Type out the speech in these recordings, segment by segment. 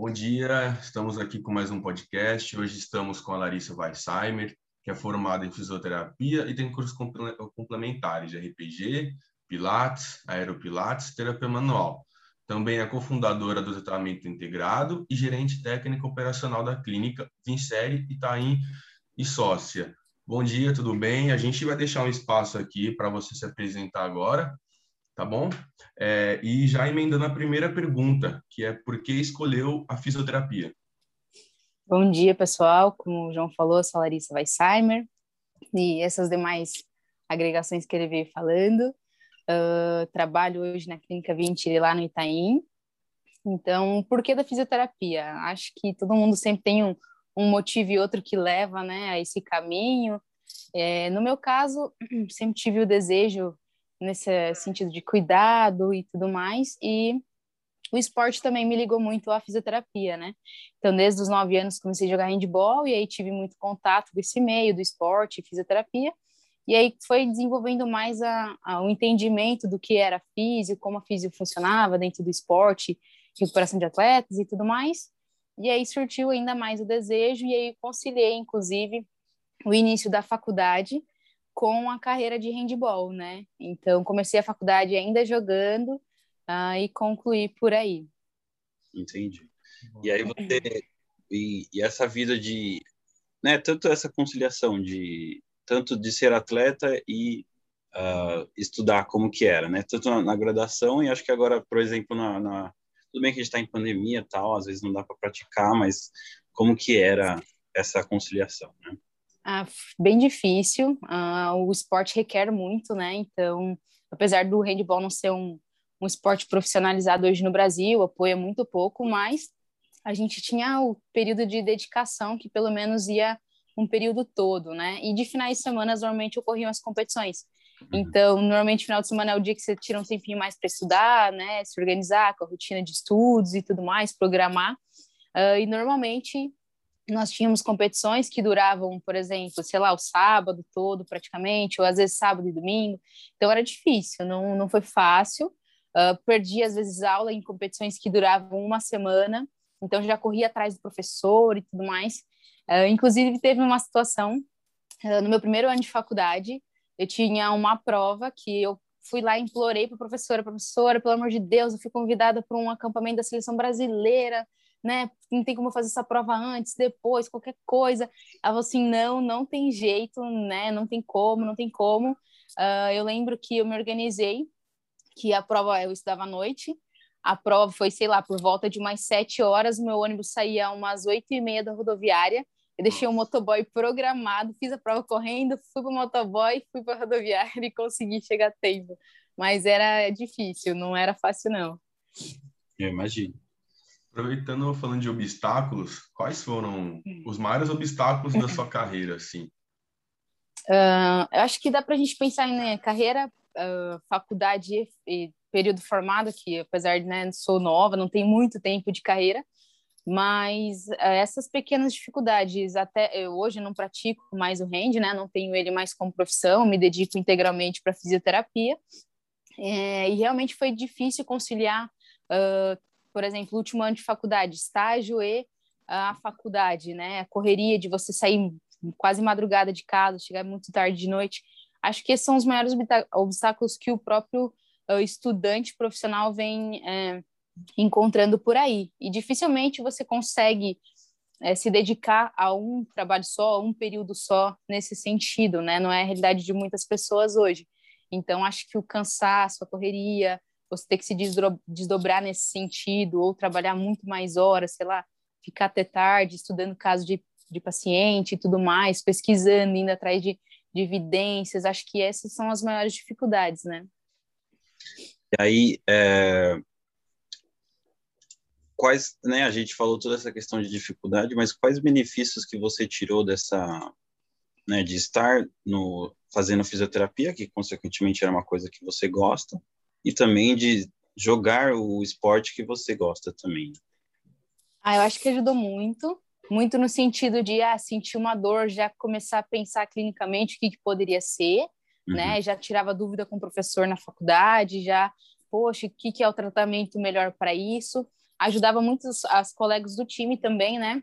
Bom dia, estamos aqui com mais um podcast. Hoje estamos com a Larissa Weissheimer, que é formada em fisioterapia e tem cursos complementares de RPG, Pilates, Aeropilates, Terapia Manual. Também é cofundadora do Tratamento Integrado e gerente técnico operacional da clínica Vincere Itaim e sócia. Bom dia, tudo bem? A gente vai deixar um espaço aqui para você se apresentar agora tá bom? É, e já emendando a primeira pergunta, que é por que escolheu a fisioterapia? Bom dia, pessoal. Como o João falou, eu sou a Larissa Weissheimer e essas demais agregações que ele veio falando. Uh, trabalho hoje na Clínica 20 lá no Itaim. Então, por que da fisioterapia? Acho que todo mundo sempre tem um, um motivo e outro que leva né, a esse caminho. É, no meu caso, sempre tive o desejo nesse sentido de cuidado e tudo mais. E o esporte também me ligou muito à fisioterapia, né? Então, desde os nove anos comecei a jogar handball e aí tive muito contato com esse meio do esporte e fisioterapia. E aí foi desenvolvendo mais a, a, o entendimento do que era físico, como a física funcionava dentro do esporte, recuperação de atletas e tudo mais. E aí surgiu ainda mais o desejo e aí conciliei, inclusive, o início da faculdade com a carreira de handball, né? Então, comecei a faculdade ainda jogando uh, e concluí por aí. Entendi. E aí você... E, e, essa vida de... Né, tanto essa conciliação de... Tanto de ser atleta e uh, estudar como que era, né? Tanto na, na, graduação e acho que agora, por exemplo, na... na... Tudo bem que a gente está em pandemia e tal, às vezes não dá para praticar, mas como que era essa conciliação, né? Ah, bem difícil. Ah, o esporte requer muito, né? Então, apesar do handball não ser um, um esporte profissionalizado hoje no Brasil, apoia muito pouco, mas a gente tinha o período de dedicação que pelo menos ia um período todo, né? E de finais de semana normalmente ocorriam as competições. Uhum. Então, normalmente final de semana é o dia que você tira um tempinho mais para estudar, né? Se organizar com a rotina de estudos e tudo mais, programar. Uh, e normalmente nós tínhamos competições que duravam, por exemplo, sei lá, o sábado todo praticamente, ou às vezes sábado e domingo. Então era difícil, não, não foi fácil. Uh, perdi às vezes aula em competições que duravam uma semana, então já corria atrás do professor e tudo mais. Uh, inclusive teve uma situação uh, no meu primeiro ano de faculdade, eu tinha uma prova que eu fui lá e implorei para professora, professora, pelo amor de Deus, eu fui convidada para um acampamento da seleção brasileira né? Não tem como fazer essa prova antes, depois, qualquer coisa. Ela falou assim: não, não tem jeito, né? Não tem como, não tem como. Uh, eu lembro que eu me organizei, que a prova eu estudava à noite. A prova foi, sei lá, por volta de umas sete horas. Meu ônibus saía umas oito e meia da rodoviária. Eu deixei o motoboy programado, fiz a prova correndo, fui para o motoboy, fui para a rodoviária e consegui chegar a tempo. Mas era difícil, não era fácil, não. Eu imagino. Aproveitando, falando de obstáculos, quais foram os maiores obstáculos da sua carreira, assim? Uh, eu acho que dá para a gente pensar em né, carreira, uh, faculdade e, e, período formado, que apesar de né, sou nova, não tenho muito tempo de carreira, mas uh, essas pequenas dificuldades, até eu hoje não pratico mais o hand, né, não tenho ele mais como profissão, me dedico integralmente para fisioterapia, é, e realmente foi difícil conciliar uh, por exemplo, último ano de faculdade, estágio e a faculdade, né? A correria de você sair quase madrugada de casa, chegar muito tarde de noite. Acho que esses são os maiores obstáculos que o próprio estudante profissional vem é, encontrando por aí. E dificilmente você consegue é, se dedicar a um trabalho só, a um período só nesse sentido, né? Não é a realidade de muitas pessoas hoje. Então, acho que o cansaço, a correria, você ter que se desdobrar nesse sentido, ou trabalhar muito mais horas, sei lá, ficar até tarde estudando caso de, de paciente e tudo mais, pesquisando, indo atrás de, de evidências, acho que essas são as maiores dificuldades, né? E aí, é... quais, né, a gente falou toda essa questão de dificuldade, mas quais benefícios que você tirou dessa, né, de estar no, fazendo fisioterapia, que consequentemente era uma coisa que você gosta, e também de jogar o esporte que você gosta também. Ah, eu acho que ajudou muito, muito no sentido de ah, sentir uma dor, já começar a pensar clinicamente o que, que poderia ser, uhum. né? Já tirava dúvida com o professor na faculdade, já, poxa, o que, que é o tratamento melhor para isso? ajudava muito as, as colegas do time também, né?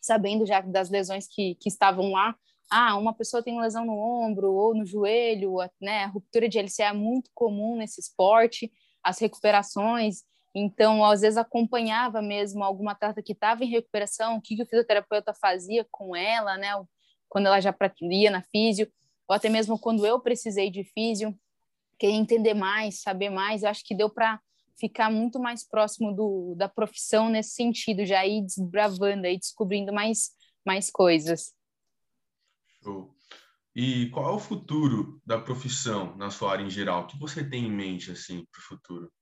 Sabendo já das lesões que, que estavam lá. Ah, uma pessoa tem lesão no ombro ou no joelho, né? A ruptura de LCA é muito comum nesse esporte, as recuperações. Então, às vezes acompanhava mesmo alguma atleta que estava em recuperação, o que, que o fisioterapeuta fazia com ela, né? Quando ela já ia na físio, ou até mesmo quando eu precisei de físio, querer entender mais, saber mais. Eu acho que deu para ficar muito mais próximo do, da profissão nesse sentido, já ir desbravando, aí descobrindo mais, mais coisas. Show. E qual é o futuro da profissão na sua área em geral? O que você tem em mente assim para o futuro?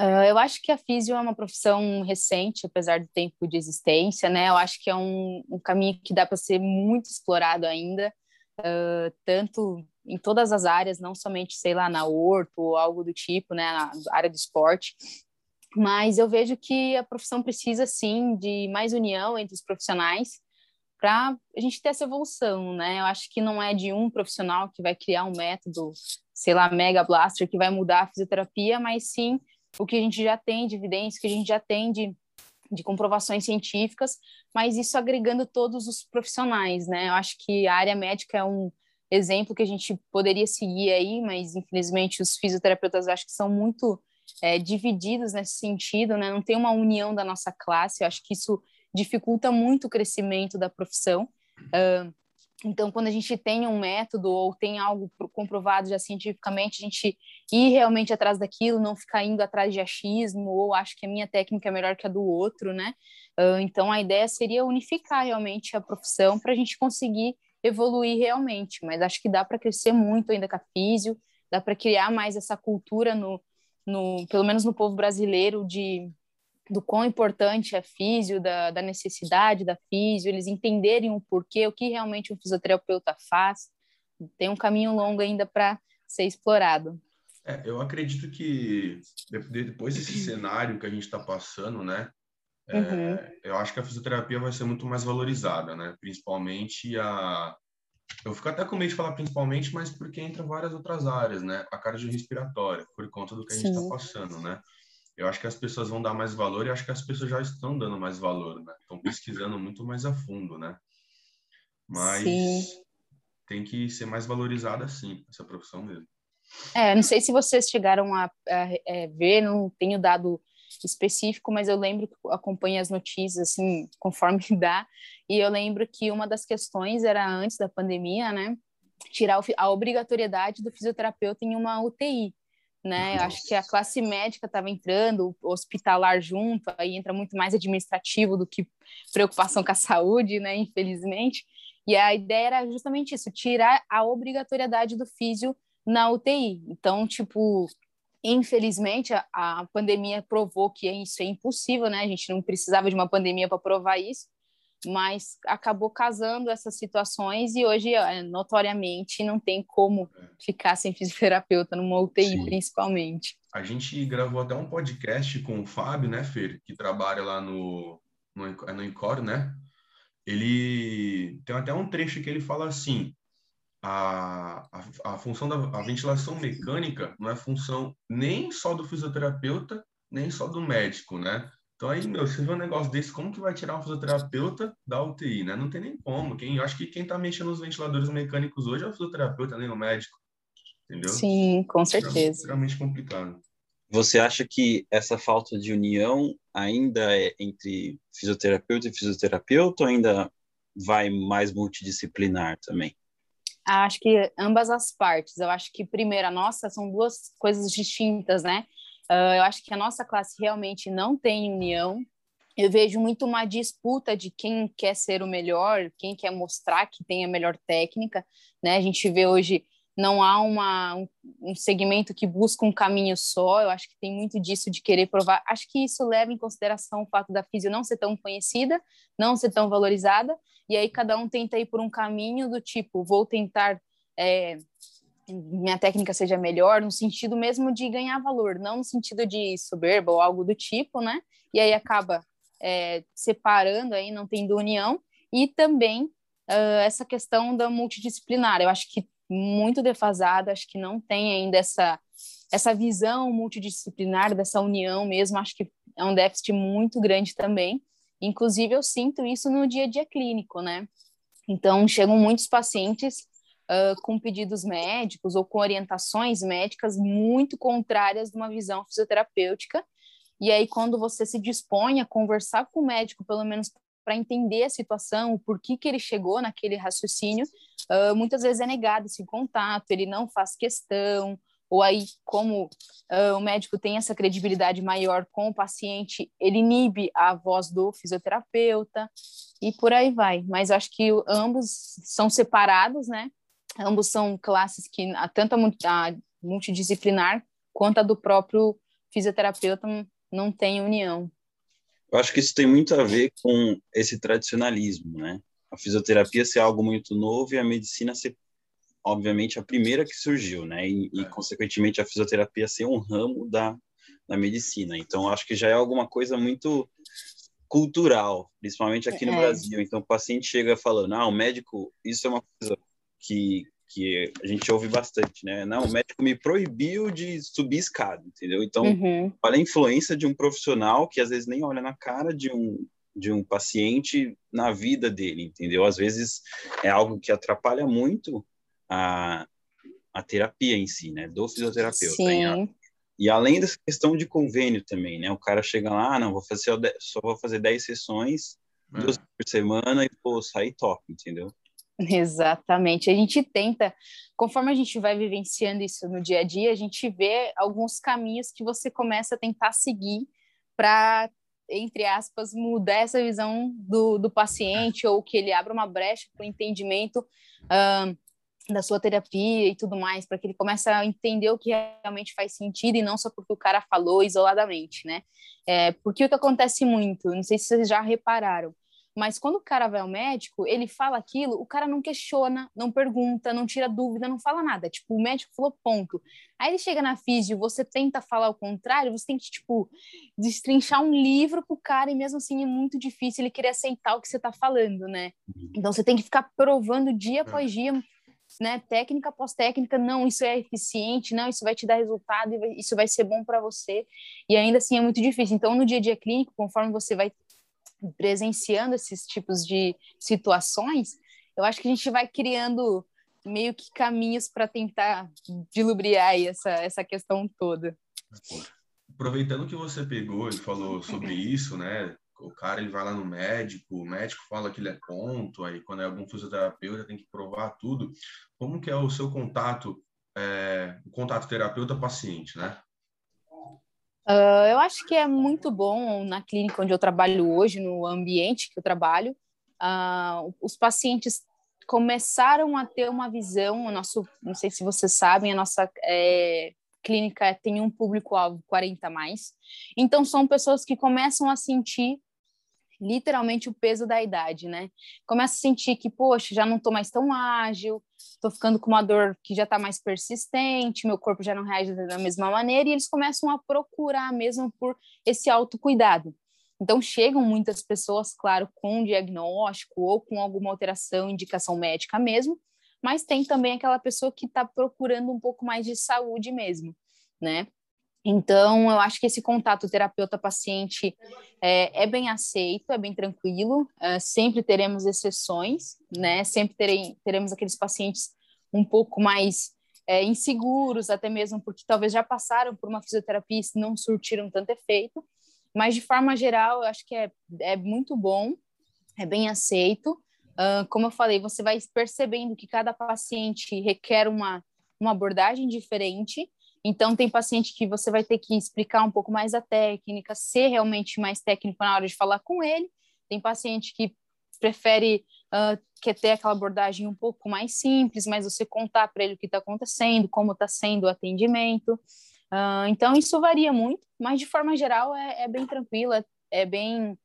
Uh, eu acho que a físio é uma profissão recente, apesar do tempo de existência, né? Eu acho que é um, um caminho que dá para ser muito explorado ainda, uh, tanto em todas as áreas, não somente, sei lá, na horto ou algo do tipo, né, na área do esporte. Mas eu vejo que a profissão precisa, sim, de mais união entre os profissionais para a gente ter essa evolução, né? Eu acho que não é de um profissional que vai criar um método, sei lá, mega blaster, que vai mudar a fisioterapia, mas sim o que a gente já tem de evidência, que a gente já tem de, de comprovações científicas, mas isso agregando todos os profissionais, né? Eu acho que a área médica é um exemplo que a gente poderia seguir aí, mas infelizmente os fisioterapeutas acho que são muito é, divididos nesse sentido, né? Não tem uma união da nossa classe, eu acho que isso dificulta muito o crescimento da profissão. Uh, então, quando a gente tem um método ou tem algo comprovado já cientificamente, a gente ir realmente atrás daquilo, não ficar indo atrás de achismo ou acho que a minha técnica é melhor que a do outro, né? Uh, então, a ideia seria unificar realmente a profissão para a gente conseguir evoluir realmente. Mas acho que dá para crescer muito ainda com a físio, dá para criar mais essa cultura no, no, pelo menos no povo brasileiro de do quão importante é físio, da, da necessidade da físio, eles entenderem o porquê, o que realmente um fisioterapeuta faz. Tem um caminho longo ainda para ser explorado. É, eu acredito que depois desse cenário que a gente está passando, né, é, uhum. eu acho que a fisioterapia vai ser muito mais valorizada, né, principalmente a eu fico até com medo de falar principalmente, mas porque entra várias outras áreas, né? A cardiorrespiratória, por conta do que a gente está passando, né? Eu acho que as pessoas vão dar mais valor e acho que as pessoas já estão dando mais valor, né? Estão pesquisando muito mais a fundo, né? Mas sim. tem que ser mais valorizada, sim, essa profissão mesmo. É, não sei se vocês chegaram a, a, a é, ver, não tenho dado específico, mas eu lembro que acompanho as notícias, assim, conforme dá, e eu lembro que uma das questões era antes da pandemia, né? Tirar a obrigatoriedade do fisioterapeuta em uma UTI né? Eu acho que a classe médica estava entrando, hospitalar junto, aí entra muito mais administrativo do que preocupação com a saúde, né? Infelizmente. E a ideia era justamente isso, tirar a obrigatoriedade do físio na UTI. Então, tipo, infelizmente a, a pandemia provou que isso é impossível, né? A gente não precisava de uma pandemia para provar isso mas acabou casando essas situações e hoje, é, notoriamente, não tem como ficar sem fisioterapeuta numa UTI, Sim. principalmente. A gente gravou até um podcast com o Fábio, né, Fer, que trabalha lá no, no, é no Incor, né? Ele tem até um trecho que ele fala assim: a, a, a função da a ventilação mecânica não é função nem só do fisioterapeuta, nem só do médico, né? Então aí, meu, você vê um negócio desse, como que vai tirar um fisioterapeuta da UTI, né? Não tem nem como. Quem, eu acho que quem tá mexendo nos ventiladores mecânicos hoje é o fisioterapeuta, nem o médico. Entendeu? Sim, com certeza. É extremamente complicado. Você acha que essa falta de união ainda é entre fisioterapeuta e fisioterapeuta ou ainda vai mais multidisciplinar também? Acho que ambas as partes. Eu acho que, primeiro, a nossa são duas coisas distintas, né? Uh, eu acho que a nossa classe realmente não tem união. Eu vejo muito uma disputa de quem quer ser o melhor, quem quer mostrar que tem a melhor técnica. Né? A gente vê hoje não há uma, um, um, segmento que busca um caminho só. Eu acho que tem muito disso de querer provar. Acho que isso leva em consideração o fato da física não ser tão conhecida, não ser tão valorizada, e aí cada um tenta ir por um caminho do tipo, vou tentar é, minha técnica seja melhor, no sentido mesmo de ganhar valor, não no sentido de soberba ou algo do tipo, né? E aí acaba é, separando aí, não tendo união, e também uh, essa questão da multidisciplinar, eu acho que muito defasada, acho que não tem ainda essa, essa visão multidisciplinar, dessa união mesmo, acho que é um déficit muito grande também. Inclusive, eu sinto isso no dia a dia clínico, né? Então, chegam muitos pacientes uh, com pedidos médicos ou com orientações médicas muito contrárias de uma visão fisioterapêutica. E aí, quando você se dispõe a conversar com o médico, pelo menos para entender a situação, o porquê que ele chegou naquele raciocínio, uh, muitas vezes é negado esse contato, ele não faz questão, ou aí, como uh, o médico tem essa credibilidade maior com o paciente, ele inibe a voz do fisioterapeuta e por aí vai. Mas acho que ambos são separados, né? Ambos são classes que, tanto a multidisciplinar quanto a do próprio fisioterapeuta, não tem união. Eu acho que isso tem muito a ver com esse tradicionalismo, né? A fisioterapia ser algo muito novo e a medicina ser obviamente, a primeira que surgiu, né? E, e, consequentemente, a fisioterapia ser um ramo da, da medicina. Então, acho que já é alguma coisa muito cultural, principalmente aqui no é. Brasil. Então, o paciente chega falando, ah, o médico, isso é uma coisa que, que a gente ouve bastante, né? Não, o médico me proibiu de subir escada, entendeu? Então, uhum. olha a influência de um profissional que às vezes nem olha na cara de um de um paciente na vida dele, entendeu? Às vezes é algo que atrapalha muito a, a terapia em si, né? Do fisioterapeuta. Sim. E além dessa questão de convênio também, né? O cara chega lá, ah, não, vou fazer só vou fazer 10 sessões, é. duas por semana e, pô, sair top, entendeu? Exatamente. A gente tenta, conforme a gente vai vivenciando isso no dia a dia, a gente vê alguns caminhos que você começa a tentar seguir para, entre aspas, mudar essa visão do, do paciente ou que ele abra uma brecha para o entendimento da sua terapia e tudo mais, para que ele comece a entender o que realmente faz sentido e não só porque o cara falou isoladamente, né? É, porque o que acontece muito, não sei se vocês já repararam, mas quando o cara vai ao médico, ele fala aquilo, o cara não questiona, não pergunta, não tira dúvida, não fala nada. Tipo, o médico falou ponto. Aí ele chega na físio, você tenta falar o contrário, você tem que, tipo, destrinchar um livro pro cara e mesmo assim é muito difícil ele querer aceitar o que você tá falando, né? Uhum. Então você tem que ficar provando dia após dia né, técnica após técnica, não, isso é eficiente, não, isso vai te dar resultado, isso vai ser bom para você, e ainda assim é muito difícil. Então, no dia a dia clínico, conforme você vai presenciando esses tipos de situações, eu acho que a gente vai criando meio que caminhos para tentar dilubriar essa, essa questão toda. Aproveitando que você pegou e falou sobre isso, né, o cara ele vai lá no médico, o médico fala que ele é ponto, aí quando é algum fisioterapeuta tem que provar tudo. Como que é o seu contato, é, o contato terapeuta-paciente, né? Uh, eu acho que é muito bom na clínica onde eu trabalho hoje, no ambiente que eu trabalho, uh, os pacientes começaram a ter uma visão, o nosso, não sei se vocês sabem, a nossa é, clínica tem um público-alvo 40 mais, então são pessoas que começam a sentir literalmente o peso da idade, né? Começa a sentir que, poxa, já não estou mais tão ágil, estou ficando com uma dor que já está mais persistente, meu corpo já não reage da mesma maneira, e eles começam a procurar mesmo por esse autocuidado. Então, chegam muitas pessoas, claro, com diagnóstico ou com alguma alteração, indicação médica mesmo, mas tem também aquela pessoa que está procurando um pouco mais de saúde mesmo, né? Então, eu acho que esse contato terapeuta-paciente é, é, bem aceito, é bem tranquilo. É, sempre teremos exceções, né? Sempre terei, teremos aqueles pacientes um pouco mais é, inseguros, até mesmo porque talvez já passaram por uma fisioterapia e não surtiram tanto efeito. Mas, de forma geral, eu acho que é, é muito bom, é bem aceito. Uh, como eu falei, você vai percebendo que cada paciente requer uma, uma abordagem diferente então, tem paciente que você vai ter que explicar um pouco mais a técnica, ser realmente mais técnico na hora de falar com ele. Tem paciente que prefere, uh, quer ter aquela abordagem um pouco mais simples, mas você contar para ele o que está acontecendo, como está sendo o atendimento. Uh, então, isso varia muito, mas de forma geral é, é bem tranquila, é, é bem.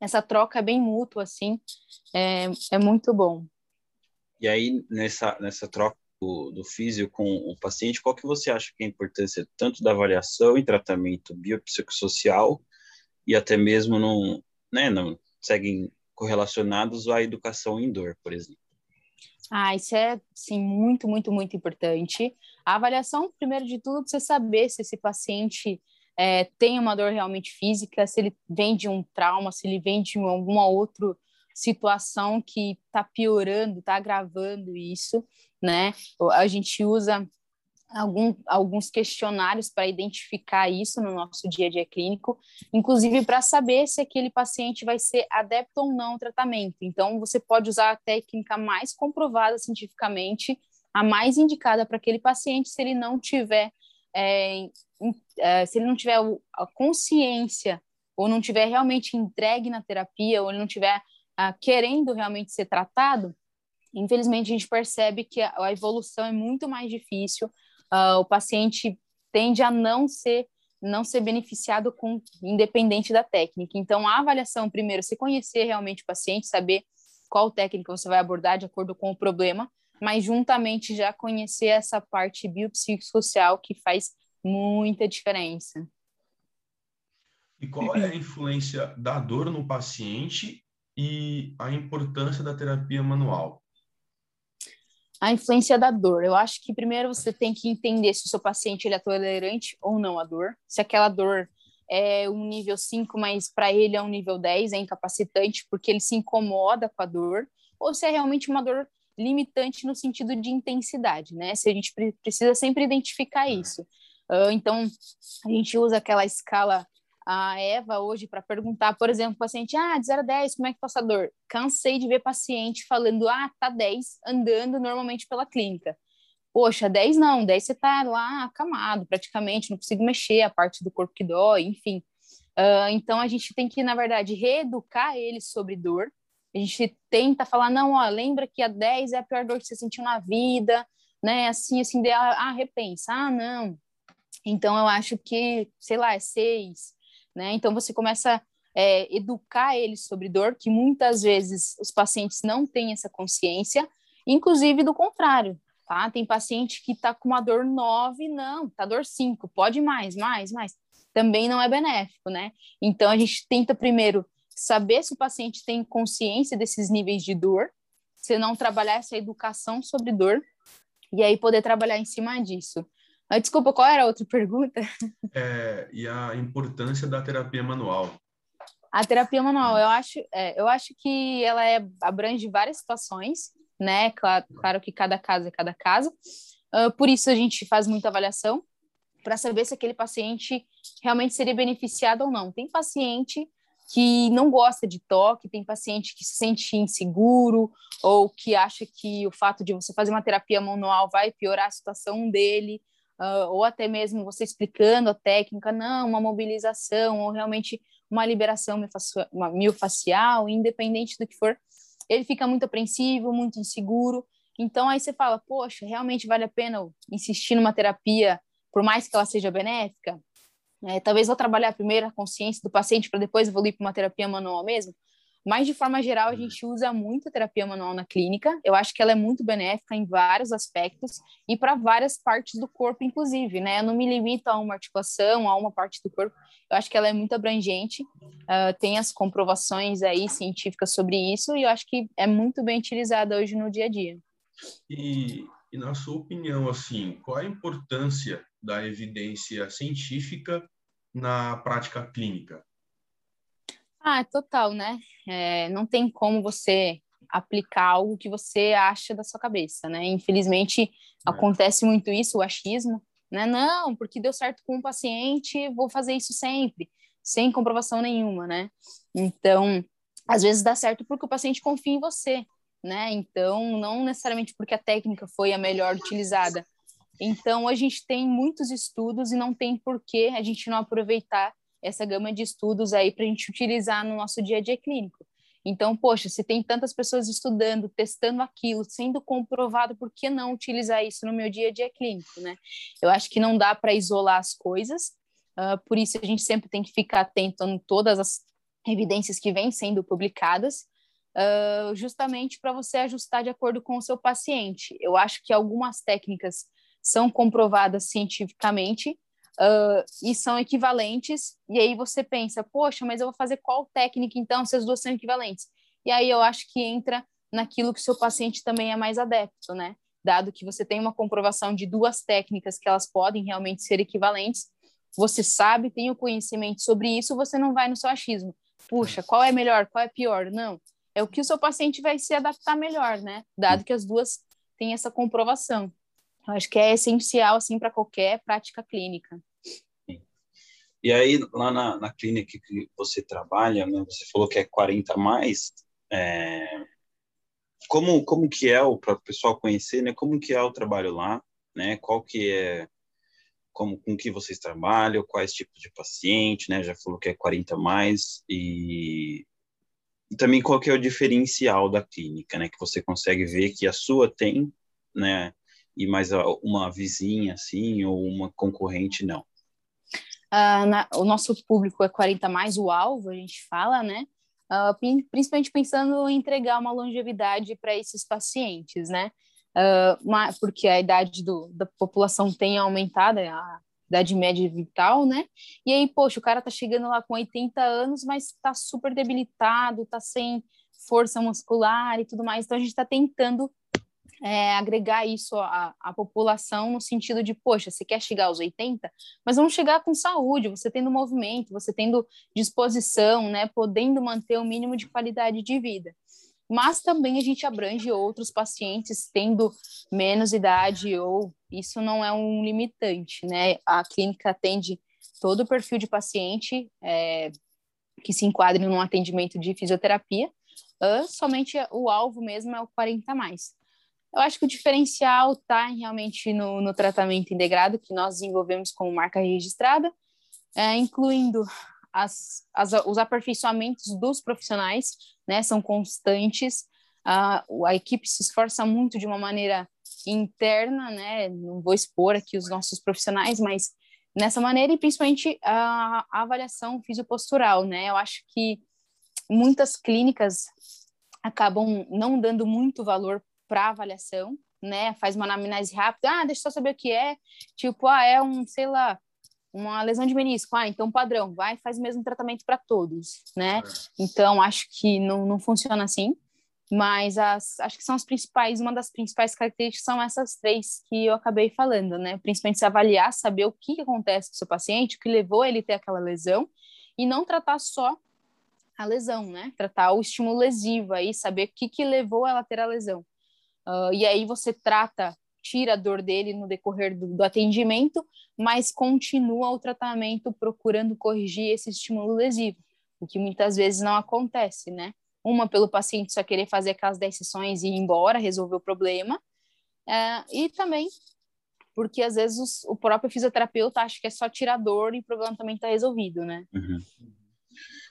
Essa troca é bem mútua, assim, é, é muito bom. E aí, nessa, nessa troca do, do físico com o paciente, qual que você acha que é a importância tanto da avaliação e tratamento biopsicossocial e até mesmo não, né, não seguem correlacionados à educação em dor, por exemplo? Ah, isso é, sim, muito, muito, muito importante. A avaliação, primeiro de tudo, você saber se esse paciente é, tem uma dor realmente física, se ele vem de um trauma, se ele vem de alguma outra situação que está piorando, está agravando isso, né? A gente usa algum, alguns questionários para identificar isso no nosso dia a dia clínico, inclusive para saber se aquele paciente vai ser adepto ou não ao tratamento. Então, você pode usar a técnica mais comprovada cientificamente, a mais indicada para aquele paciente, se ele não tiver, é, é, se ele não tiver a consciência ou não tiver realmente entregue na terapia, ou ele não tiver ah, querendo realmente ser tratado, infelizmente a gente percebe que a, evolução é muito mais difícil, uh, o paciente tende a não ser não ser beneficiado com independente da técnica. Então, a avaliação, primeiro, se conhecer realmente o paciente, saber qual técnica você vai abordar de acordo com o problema, mas juntamente já conhecer essa parte biopsicossocial que faz muita diferença. E qual é a influência da dor no paciente e a importância da terapia manual? A influência da dor. Eu acho que primeiro você tem que entender se o seu paciente ele é tolerante ou não à dor. Se aquela dor é um nível 5, mas para ele é um nível 10, é incapacitante porque ele se incomoda com a dor, ou se é realmente uma dor limitante no sentido de intensidade, né? Se a gente precisa sempre identificar isso. Uh, então, a gente usa aquela escala a Eva hoje para perguntar, por exemplo, o paciente, ah, de 0 a 10, como é que passa a dor? Cansei de ver paciente falando, ah, tá 10, andando normalmente pela clínica. Poxa, 10 não, 10 você tá lá acamado praticamente, não consigo mexer a parte do corpo que dói, enfim. Uh, então a gente tem que, na verdade, reeducar eles sobre dor. A gente tenta falar, não, ó, lembra que a 10 é a pior dor que você sentiu na vida, né? Assim, assim, de, ah, repensa, ah, não. Então eu acho que, sei lá, é 6, né? Então você começa é, educar eles sobre dor, que muitas vezes os pacientes não têm essa consciência, inclusive do contrário, tá? Tem paciente que está com uma dor 9, não, tá dor 5, pode mais, mais, mais. Também não é benéfico, né? Então a gente tenta primeiro saber se o paciente tem consciência desses níveis de dor, se não trabalhar essa educação sobre dor, e aí poder trabalhar em cima disso. Mas, desculpa, qual era a outra pergunta? É, e a importância da terapia manual. A terapia manual, eu acho, é, eu acho que ela é, abrange várias situações, né? Claro, claro que cada caso é cada caso. Uh, por isso a gente faz muita avaliação para saber se aquele paciente realmente seria beneficiado ou não. Tem paciente que não gosta de toque, tem paciente que se sente inseguro ou que acha que o fato de você fazer uma terapia manual vai piorar a situação dele uh, ou até mesmo você explicando a técnica, não, uma mobilização, ou realmente uma liberação miofascial, independente do que for, ele fica muito apreensivo, muito inseguro. Então aí você fala, poxa, realmente vale a pena insistir numa terapia, por mais que ela seja benéfica? É, talvez vou trabalhar primeiro a consciência do paciente para depois evoluir para uma terapia manual mesmo. Mas, de forma geral, a uhum. gente usa muito a terapia manual na clínica. Eu acho que ela é muito benéfica em vários aspectos e para várias partes do corpo, inclusive, né? Eu não me limito a uma articulação, a uma parte do corpo. Eu acho que ela é muito abrangente. Uh, tem as comprovações aí científicas sobre isso e eu acho que é muito bem utilizada hoje no dia a dia. E, e na sua opinião, assim, qual a importância da evidência científica na prática clínica? Ah, total, né? É, não tem como você aplicar algo que você acha da sua cabeça, né? Infelizmente, é. acontece muito isso, o achismo, né? Não, porque deu certo com um paciente, vou fazer isso sempre, sem comprovação nenhuma, né? Então, às vezes dá certo porque o paciente confia em você, né? Então, não necessariamente porque a técnica foi a melhor utilizada. Então, a gente tem muitos estudos e não tem por que a gente não aproveitar essa gama de estudos aí para a gente utilizar no nosso dia a dia clínico. Então, poxa, se tem tantas pessoas estudando, testando aquilo, sendo comprovado, por que não utilizar isso no meu dia a dia clínico, né? Eu acho que não dá para isolar as coisas, uh, por isso a gente sempre tem que ficar atento em todas as evidências que vêm sendo publicadas, uh, justamente para você ajustar de acordo com o seu paciente. Eu acho que algumas técnicas são comprovadas cientificamente, uh, e são equivalentes, e aí você pensa, poxa, mas eu vou fazer qual técnica então, se as duas são equivalentes? E aí eu acho que entra naquilo que o seu paciente também é mais adepto, né? Dado que você tem uma comprovação de duas técnicas que elas podem realmente ser equivalentes, você sabe, tem o conhecimento sobre isso, você não vai no seu achismo. Puxa, qual é melhor, qual é pior? Não. É o que o seu paciente vai se adaptar melhor, né? Dado que as duas têm essa comprovação. Eu acho que é essencial, assim, para qualquer prática clínica. E aí, lá na, na clínica que você trabalha, né, você falou que é 40 a mais, é, como, como que é, para o pessoal conhecer, né, como que é o trabalho lá, né, qual que é, como, com que vocês trabalham, quais tipos de paciente, né, já falou que é 40 a mais, e, e também qual que é o diferencial da clínica, né, que você consegue ver que a sua tem, né, e mais uma vizinha, assim, ou uma concorrente, não. Uh, na, o nosso público é 40 mais o alvo, a gente fala, né? Uh, principalmente pensando em entregar uma longevidade para esses pacientes, né? Uh, porque a idade do, da população tem aumentado, a idade média vital, né? E aí, poxa, o cara tá chegando lá com 80 anos, mas tá super debilitado, tá sem força muscular e tudo mais. Então, a gente está tentando é, agregar isso à, à, população no sentido de, poxa, você quer chegar aos 80, mas vamos chegar com saúde, você tendo movimento, você tendo disposição, né, podendo manter o mínimo de qualidade de vida. Mas também a gente abrange outros pacientes tendo menos idade ou isso não é um limitante, né? A clínica atende todo o perfil de paciente é, que se enquadre num atendimento de fisioterapia, somente o alvo mesmo é o 40 mais. Eu acho que o diferencial está realmente no, no, tratamento integrado que nós desenvolvemos como marca registrada, é, incluindo as, as, os aperfeiçoamentos dos profissionais, né, são constantes. A, a equipe se esforça muito de uma maneira interna, né, não vou expor aqui os nossos profissionais, mas nessa maneira e principalmente a, a avaliação fisiopostural, né, eu acho que muitas clínicas acabam não dando muito valor para avaliação, né? Faz uma anamnese rápida, ah, deixa eu só saber o que é, tipo, ah, é um, sei lá, uma lesão de menisco, ah, então padrão, vai faz o mesmo tratamento para todos, né? Então, acho que não, não funciona assim, mas as, acho que são as principais, uma das principais características são essas três que eu acabei falando, né? Principalmente se avaliar, saber o que, que acontece com o seu paciente, o que levou ele a ter aquela lesão, e não tratar só a lesão, né? Tratar o estímulo lesivo aí, saber o que, que levou ela a ter a lesão. Uh, e aí você trata, tira a dor dele no decorrer do, do, atendimento, mas continua o tratamento procurando corrigir esse estímulo lesivo, o que muitas vezes não acontece, né? Uma, pelo paciente só querer fazer aquelas 10 sessões e ir embora, resolver o problema, uh, e também porque às vezes o próprio fisioterapeuta acha que é só tirar dor e o problema também está resolvido, né? Uhum.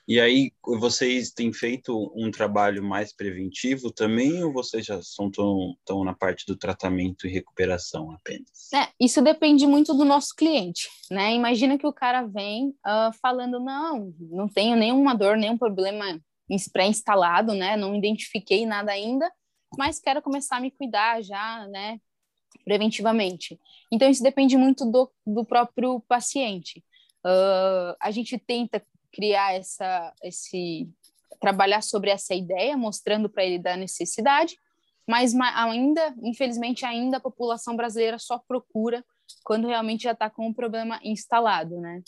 E aí, vocês têm feito um trabalho mais preventivo também, ou vocês já são tão, tão na parte do tratamento e recuperação apenas? É, isso depende muito do nosso cliente, né? Imagina que o cara vem uh, falando, não, não tenho nenhuma dor, nenhum problema pré-instalado, né? Não identifiquei nada ainda, mas quero começar a me cuidar já, né? Preventivamente. Então, isso depende muito do, do próprio paciente. Uh, a gente tenta criar essa, esse, trabalhar sobre essa ideia, mostrando para ele da necessidade, mas ainda, infelizmente, ainda a população brasileira só procura quando realmente já está com o problema instalado, né?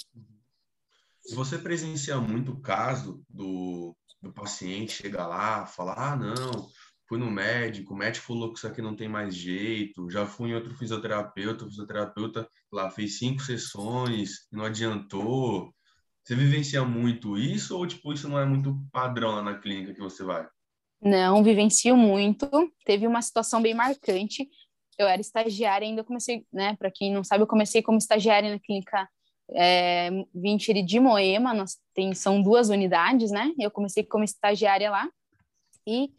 Você presencia muito o caso do, do paciente chegar lá, falar, ah, não, fui no médico, o médico falou que isso aqui não tem mais jeito, já fui em outro fisioterapeuta, o fisioterapeuta lá fez cinco sessões, não adiantou, você vivencia muito isso ou tipo isso não é muito padrão lá na clínica que você vai? Não, vivencio muito. Teve uma situação bem marcante. Eu era estagiária, ainda comecei, né? Para quem não sabe, eu comecei como estagiária na clínica é, Vintiri de Moema. Nós tem, são duas unidades, né? Eu comecei como estagiária lá e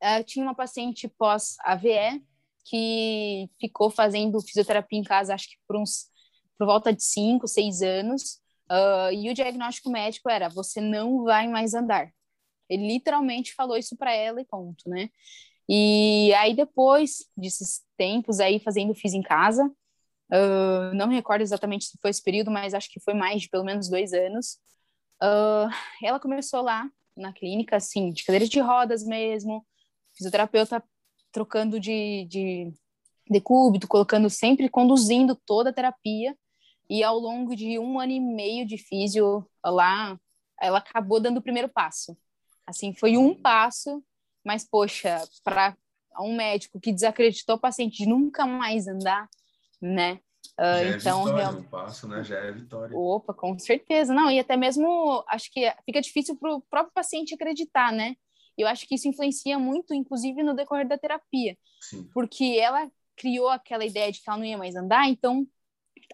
é, tinha uma paciente pós AVE que ficou fazendo fisioterapia em casa, acho que por uns por volta de cinco, seis anos. Uh, e o diagnóstico médico era: você não vai mais andar. Ele literalmente falou isso para ela e ponto, né? E aí depois desses tempos aí fazendo fiz em casa, uh, não me recordo exatamente se foi esse período, mas acho que foi mais de pelo menos dois anos. Uh, ela começou lá na clínica, assim, de cadeiras de rodas mesmo, fisioterapeuta trocando de, de decúbito, colocando sempre, conduzindo toda a terapia e ao longo de um ano e meio de físio lá, ela acabou dando o primeiro passo. Assim, foi um passo, mas, poxa, para um médico que desacreditou o paciente de nunca mais andar, né? Uh, Já então, é vitória, real... um passo, né? Já é vitória. Opa, com certeza. Não, e até mesmo, acho que fica difícil para o próprio paciente acreditar, né? Eu acho que isso influencia muito, inclusive, no decorrer da terapia. Sim. Porque ela criou aquela ideia de que ela não ia mais andar, então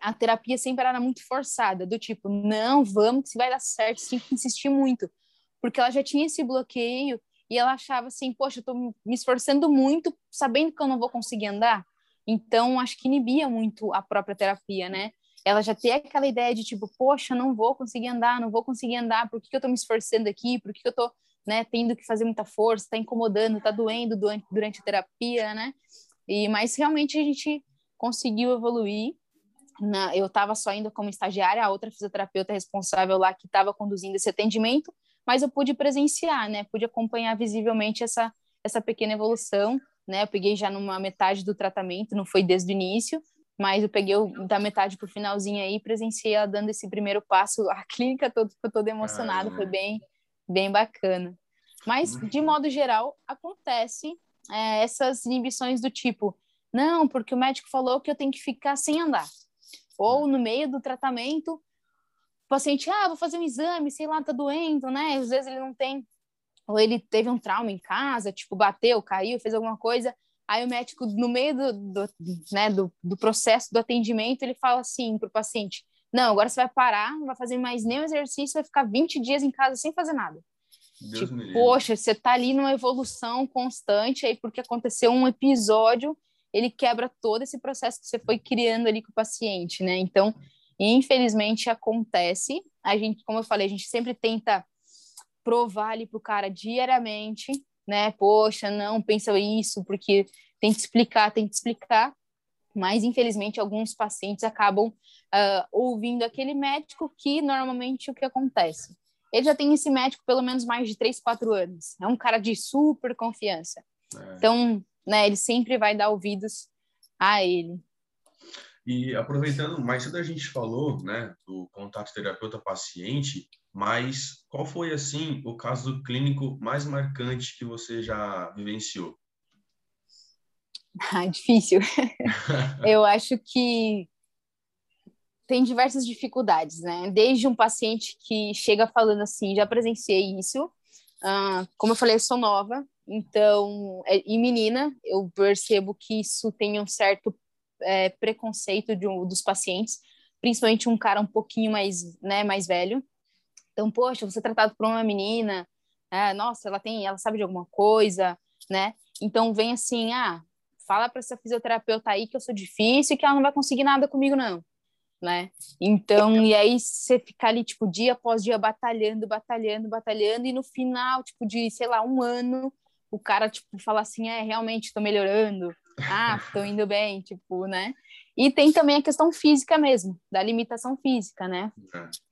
a terapia sempre era muito forçada, do tipo, não, vamos, que vai dar certo, tem que insistir muito, porque ela já tinha esse bloqueio e ela achava assim, poxa, eu tô me esforçando muito, sabendo que eu não vou conseguir andar, então acho que inibia muito a própria terapia, né? Ela já tem aquela ideia de tipo, poxa, não vou conseguir andar, não vou conseguir andar, por que, que eu tô me esforçando aqui, por que, que eu tô, né, tendo que fazer muita força, tá incomodando, tá doendo durante, durante a terapia, né? E, mas realmente a gente conseguiu evoluir na, eu estava só indo como estagiária, a outra fisioterapeuta responsável lá que estava conduzindo esse atendimento, mas eu pude presenciar, né? Pude acompanhar visivelmente essa, essa pequena evolução, né? Eu peguei já numa metade do tratamento, não foi desde o início, mas eu peguei o, da metade para o finalzinho aí, presenciei ela dando esse primeiro passo, a clínica toda ficou toda emocionada, foi bem, bem bacana. Mas, de modo geral, acontece é, essas inibições do tipo, não, porque o médico falou que eu tenho que ficar sem andar. Ou no meio do tratamento, o paciente, ah, vou fazer um exame, sei lá, tá doendo, né? Às vezes ele não tem, ou ele teve um trauma em casa, tipo, bateu, caiu, fez alguma coisa. Aí o médico, no meio do, do né, do, do, processo do atendimento, ele fala assim para o paciente: Não, agora você vai parar, não vai fazer mais nenhum exercício, vai ficar 20 dias em casa sem fazer nada. Deus tipo, poxa, você tá ali numa evolução constante aí porque aconteceu um episódio ele quebra todo esse processo que você foi criando ali com o paciente, né? Então, infelizmente acontece. A gente, como eu falei, a gente sempre tenta provar ali pro cara diariamente, né? Poxa, não pensa isso, porque tem que explicar, tem que explicar. Mas, infelizmente, alguns pacientes acabam uh, ouvindo aquele médico que normalmente o que acontece? Ele já tem esse médico pelo menos mais de 3, 4 anos. É um cara de super confiança. É. Então, né? Ele sempre vai dar ouvidos a ele. E aproveitando, mais cedo a gente falou, né, do contato terapeuta-paciente, mas qual foi, assim, o caso clínico mais marcante que você já vivenciou? Ah, difícil. Eu acho que tem diversas dificuldades, né? Desde um paciente que chega falando assim, já presenciei isso. Uh, como eu falei, eu sou nova, então, é, e menina, eu percebo que isso tem um certo é, preconceito de dos pacientes, principalmente um cara um pouquinho mais, né, mais velho. Então, poxa, você é tratado por uma menina, é, nossa, ela tem, ela sabe de alguma coisa, né? Então vem assim, ah, fala para essa fisioterapeuta aí que eu sou difícil e que ela não vai conseguir nada comigo não, né? Então, e aí você fica ali tipo dia após dia batalhando, batalhando, batalhando e no final, tipo de, sei lá, um ano, o cara, tipo, falar assim, é, realmente estou melhorando, ah, estou indo bem, tipo, né? E tem também a questão física mesmo, da limitação física, né?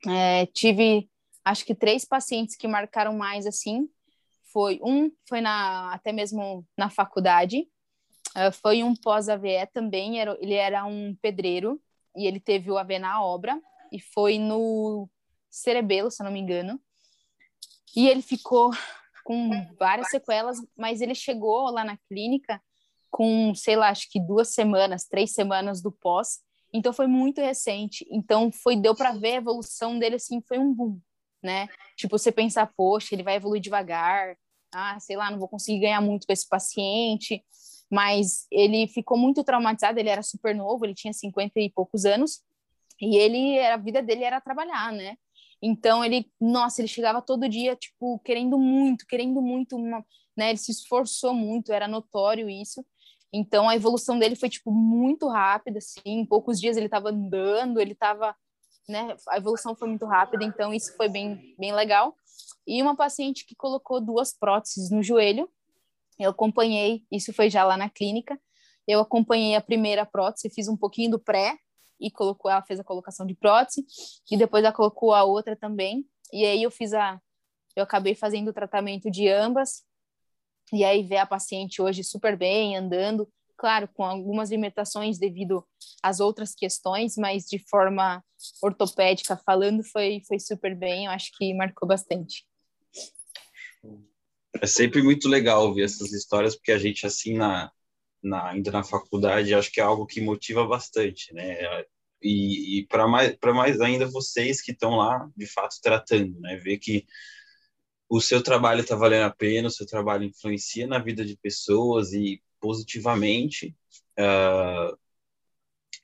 É, tive, acho que três pacientes que marcaram mais, assim, foi, um foi na, até mesmo na faculdade, uh, foi um pós-AVE também, era, ele era um pedreiro, e ele teve o AVE na obra, e foi no cerebelo, se eu não me engano, e ele ficou com várias sequelas, mas ele chegou lá na clínica com, sei lá, acho que duas semanas, três semanas do pós, então foi muito recente, então foi deu para ver a evolução dele assim, foi um boom, né? Tipo, você pensar, poxa, ele vai evoluir devagar, ah, sei lá, não vou conseguir ganhar muito com esse paciente, mas ele ficou muito traumatizado, ele era super novo, ele tinha 50 e poucos anos, e ele, a vida dele era trabalhar, né? Então ele, nossa, ele chegava todo dia, tipo, querendo muito, querendo muito, uma, né? Ele se esforçou muito, era notório isso. Então a evolução dele foi tipo muito rápida, assim, em poucos dias ele estava andando, ele estava, né? A evolução foi muito rápida, então isso foi bem bem legal. E uma paciente que colocou duas próteses no joelho, eu acompanhei, isso foi já lá na clínica. Eu acompanhei a primeira prótese, fiz um pouquinho do pré, e colocou, ela fez a colocação de prótese e depois ela colocou a outra também. E aí eu fiz a eu acabei fazendo o tratamento de ambas. E aí ver a paciente hoje super bem, andando, claro, com algumas limitações devido às outras questões, mas de forma ortopédica falando, foi, foi super bem, eu acho que marcou bastante. É sempre muito legal ouvir essas histórias, porque a gente, assim, na, na, ainda na faculdade, acho que é algo que motiva bastante, né? E, e para mais, mais ainda vocês que estão lá, de fato, tratando, né? Ver que o seu trabalho está valendo a pena, o seu trabalho influencia na vida de pessoas e positivamente, uh,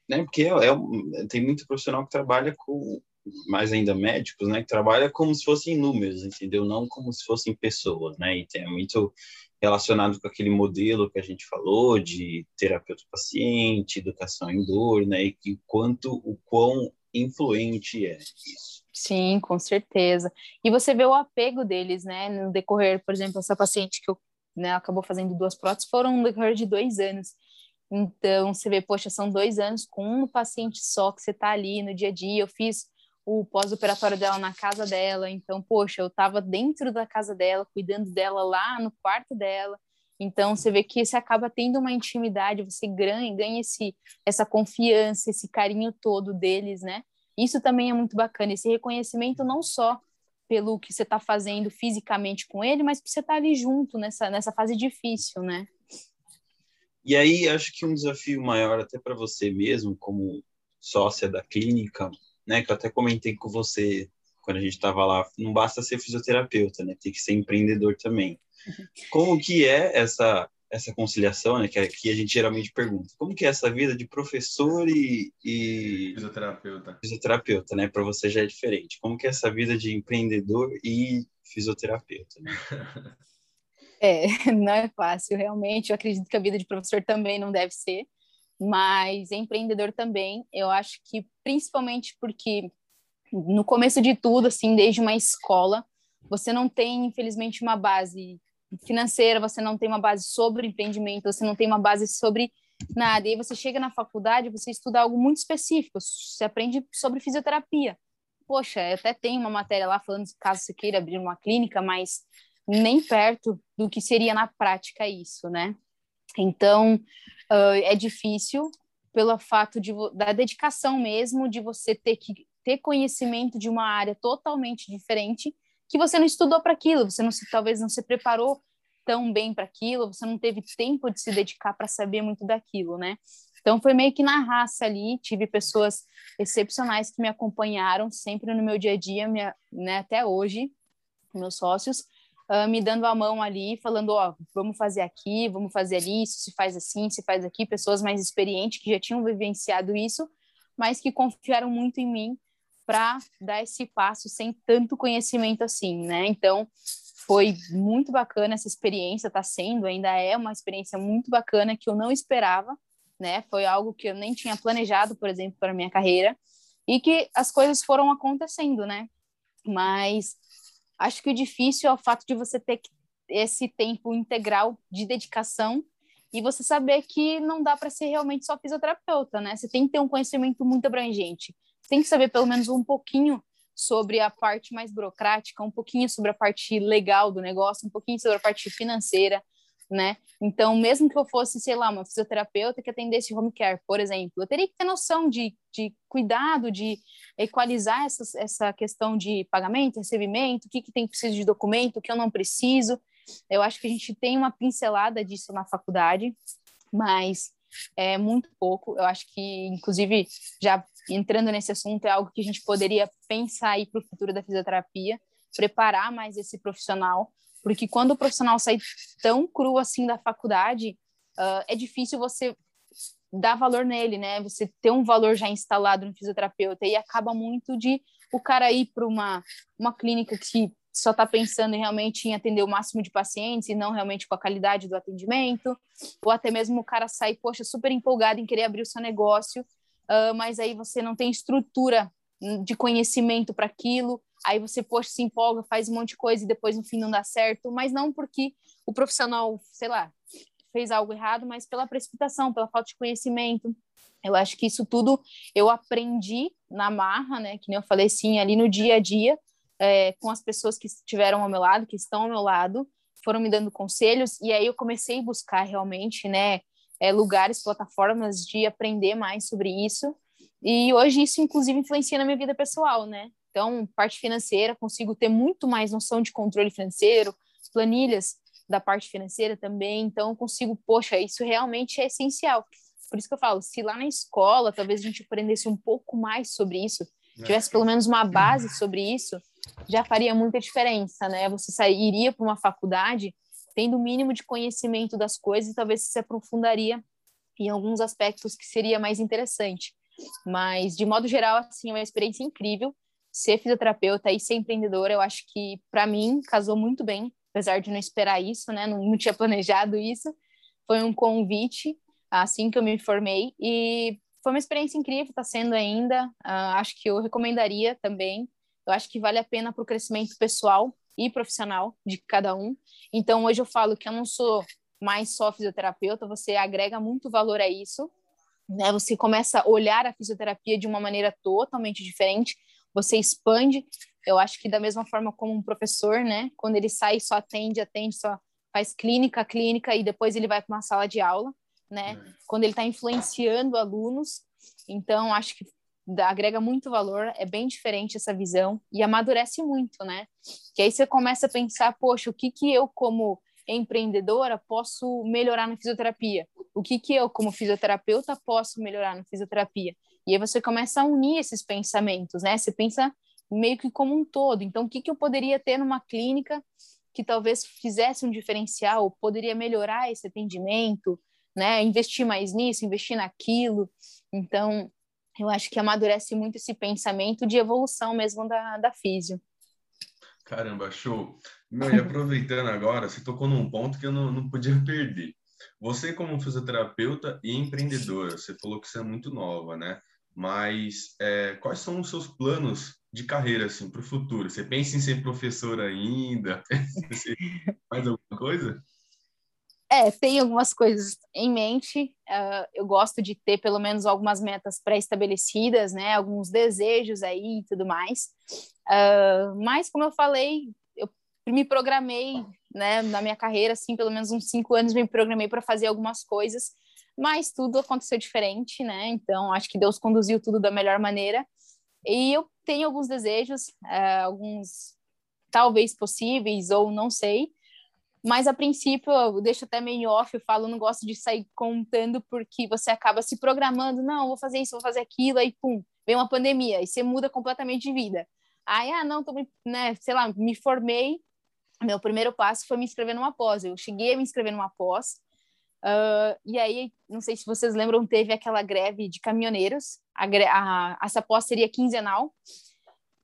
né? Porque é, é, tem muito profissional que trabalha com, mais ainda médicos, né? Que trabalha como se fossem números, entendeu? Não como se fossem pessoas, né? E tem muito relacionado com aquele modelo que a gente falou de terapeuta paciente, educação em dor, né? E que quanto o quão influente é isso. Sim, com certeza. E você vê o apego deles, né? No decorrer, por exemplo, essa paciente que eu, né, acabou fazendo duas próteses foram no decorrer de dois anos. Então, você vê, poxa, são dois anos com um paciente só que você tá ali no dia a dia. Eu fiz o pós-operatório dela na casa dela. Então, poxa, eu estava dentro da casa dela, cuidando dela lá no quarto dela. Então, você vê que você acaba tendo uma intimidade, você ganha, ganha esse, essa confiança, esse carinho todo deles, né? Isso também é muito bacana, esse reconhecimento não só pelo que você está fazendo fisicamente com ele, mas por você estar tá ali junto nessa, nessa fase difícil, né? E aí, acho que um desafio maior até para você mesmo, como sócia da clínica, né, que eu até comentei com você quando a gente estava lá, não basta ser fisioterapeuta, né, tem que ser empreendedor também. Como que é essa essa conciliação, né, que aqui a gente geralmente pergunta, como que é essa vida de professor e, e fisioterapeuta, fisioterapeuta, né, para você já é diferente. Como que é essa vida de empreendedor e fisioterapeuta? Né? É, não é fácil, realmente. Eu acredito que a vida de professor também não deve ser mas empreendedor também, eu acho que principalmente porque no começo de tudo, assim, desde uma escola, você não tem, infelizmente, uma base financeira, você não tem uma base sobre empreendimento, você não tem uma base sobre nada. E aí você chega na faculdade, você estuda algo muito específico, você aprende sobre fisioterapia. Poxa, até tem uma matéria lá falando caso você queira abrir uma clínica, mas nem perto do que seria na prática isso, né? Então, uh, é difícil pelo fato de, da dedicação mesmo, de você ter que ter conhecimento de uma área totalmente diferente, que você não estudou para aquilo, você não se, talvez não se preparou tão bem para aquilo, você não teve tempo de se dedicar para saber muito daquilo, né? Então foi meio que na raça ali, tive pessoas excepcionais que me acompanharam sempre no meu dia a dia, minha, né, até hoje, meus sócios, uh, me dando a mão ali, falando, ó, vamos fazer aqui, vamos fazer ali, isso se faz assim, se faz aqui, pessoas mais experientes que já tinham vivenciado isso, mas que confiaram muito em mim para dar esse passo sem tanto conhecimento assim, né? Então, foi muito bacana essa experiência, está sendo, ainda é uma experiência muito bacana que eu não esperava, né? Foi algo que eu nem tinha planejado, por exemplo, para minha carreira, e que as coisas foram acontecendo, né? Mas Acho que o difícil é o fato de você ter esse tempo integral de dedicação e você saber que não dá para ser realmente só fisioterapeuta, né? Você tem que ter um conhecimento muito abrangente. Você tem que saber pelo menos um pouquinho sobre a parte mais burocrática, um pouquinho sobre a parte legal do negócio, um pouquinho sobre a parte financeira, né? Então, mesmo que eu fosse, sei lá, uma fisioterapeuta que atendesse home care, por exemplo, eu teria que ter noção de, de cuidado, de equalizar essa, essa questão de pagamento, recebimento, o que, que tem de documento, o que eu não preciso. Eu acho que a gente tem uma pincelada disso na faculdade, mas é muito pouco. Eu acho que, inclusive, já entrando nesse assunto, é algo que a gente poderia pensar aí para o futuro da fisioterapia, preparar mais esse profissional porque quando o profissional sai tão cru assim da faculdade, uh, é difícil você dar valor nele, né? Você ter um valor já instalado no fisioterapeuta. E acaba muito de o cara ir para uma, uma clínica que só está pensando realmente em atender o máximo de pacientes e não realmente com a qualidade do atendimento, ou até mesmo o cara sai, poxa, super empolgado em querer abrir o seu negócio, uh, mas aí você não tem estrutura de conhecimento para aquilo, aí você, poxa, se empolga, faz um monte de coisa e depois no fim não dá certo, mas não porque o profissional, sei lá, fez algo errado, mas pela precipitação, pela falta de conhecimento. Eu acho que isso tudo eu aprendi na marra, né? Que nem eu falei, sim, ali no dia a dia, é, com as pessoas que estiveram ao meu lado, que estão ao meu lado, foram me dando conselhos, e aí eu comecei a buscar realmente, né? é, lugares, plataformas de aprender mais sobre isso. E hoje isso, inclusive, influencia na minha vida pessoal, né? Então, parte financeira, consigo ter muito mais noção de controle financeiro, planilhas da parte financeira também. Então, consigo, poxa, isso realmente é essencial. Por isso que eu falo, se lá na escola talvez a gente aprendesse um pouco mais sobre isso, é. tivesse pelo menos uma base sobre isso, já faria muita diferença, né? Você sairia para uma faculdade tendo o mínimo de conhecimento das coisas e talvez se aprofundaria em alguns aspectos que seria mais interessante. Mas, de modo geral, assim, é uma experiência incrível. Ser fisioterapeuta e ser empreendedora, eu acho que, para mim, casou muito bem, apesar de não esperar isso, né? Não, não tinha planejado isso. Foi um convite assim que eu me formei e foi uma experiência incrível, está sendo ainda. Uh, acho que eu recomendaria também. Eu acho que vale a pena para o crescimento pessoal e profissional de cada um. Então, hoje eu falo que eu não sou mais só fisioterapeuta, você agrega muito valor a isso. Né? Você começa a olhar a fisioterapia de uma maneira totalmente diferente, você expande. Eu acho que da mesma forma como um professor, né? Quando ele sai, só atende, atende, só faz clínica, clínica e depois ele vai para uma sala de aula né? É. Quando ele está influenciando alunos. Então, acho que agrega muito valor, é bem diferente essa visão e amadurece muito, né? Que aí você começa a pensar, poxa, o que que eu como empreendedora posso melhorar na fisioterapia? O que que eu como fisioterapeuta posso melhorar na fisioterapia? E aí você começa a unir esses pensamentos, né? Você pensa meio que como um todo. Então, o que que eu poderia ter numa clínica que talvez fizesse um diferencial, poderia melhorar esse atendimento, né? Investir mais nisso, investir naquilo. Então, eu acho que amadurece muito esse pensamento de evolução mesmo da, da físio. Caramba, show. Meu, e aproveitando agora, você tocou num ponto que eu não, não podia perder. Você, como fisioterapeuta e empreendedora, você falou que você é muito nova, né? Mas é, quais são os seus planos de carreira assim para o futuro? Você pensa em ser professora ainda? Mais alguma coisa? É, tem algumas coisas em mente. Uh, eu gosto de ter pelo menos algumas metas pré-estabelecidas, né? Alguns desejos aí e tudo mais. Uh, mas, como eu falei, eu me programei, né? Na minha carreira, assim, pelo menos uns cinco anos, me programei para fazer algumas coisas. Mas tudo aconteceu diferente, né? Então, acho que Deus conduziu tudo da melhor maneira. E eu tenho alguns desejos, uh, alguns talvez possíveis ou não sei mas a princípio eu deixo até meio off, eu falo, não gosto de sair contando porque você acaba se programando, não, vou fazer isso, vou fazer aquilo, aí pum, vem uma pandemia, e você muda completamente de vida. Aí, ah, não, tô, né, sei lá, me formei, meu primeiro passo foi me inscrever numa pós, eu cheguei a me inscrever numa pós, uh, e aí, não sei se vocês lembram, teve aquela greve de caminhoneiros, a, a, essa pós seria quinzenal,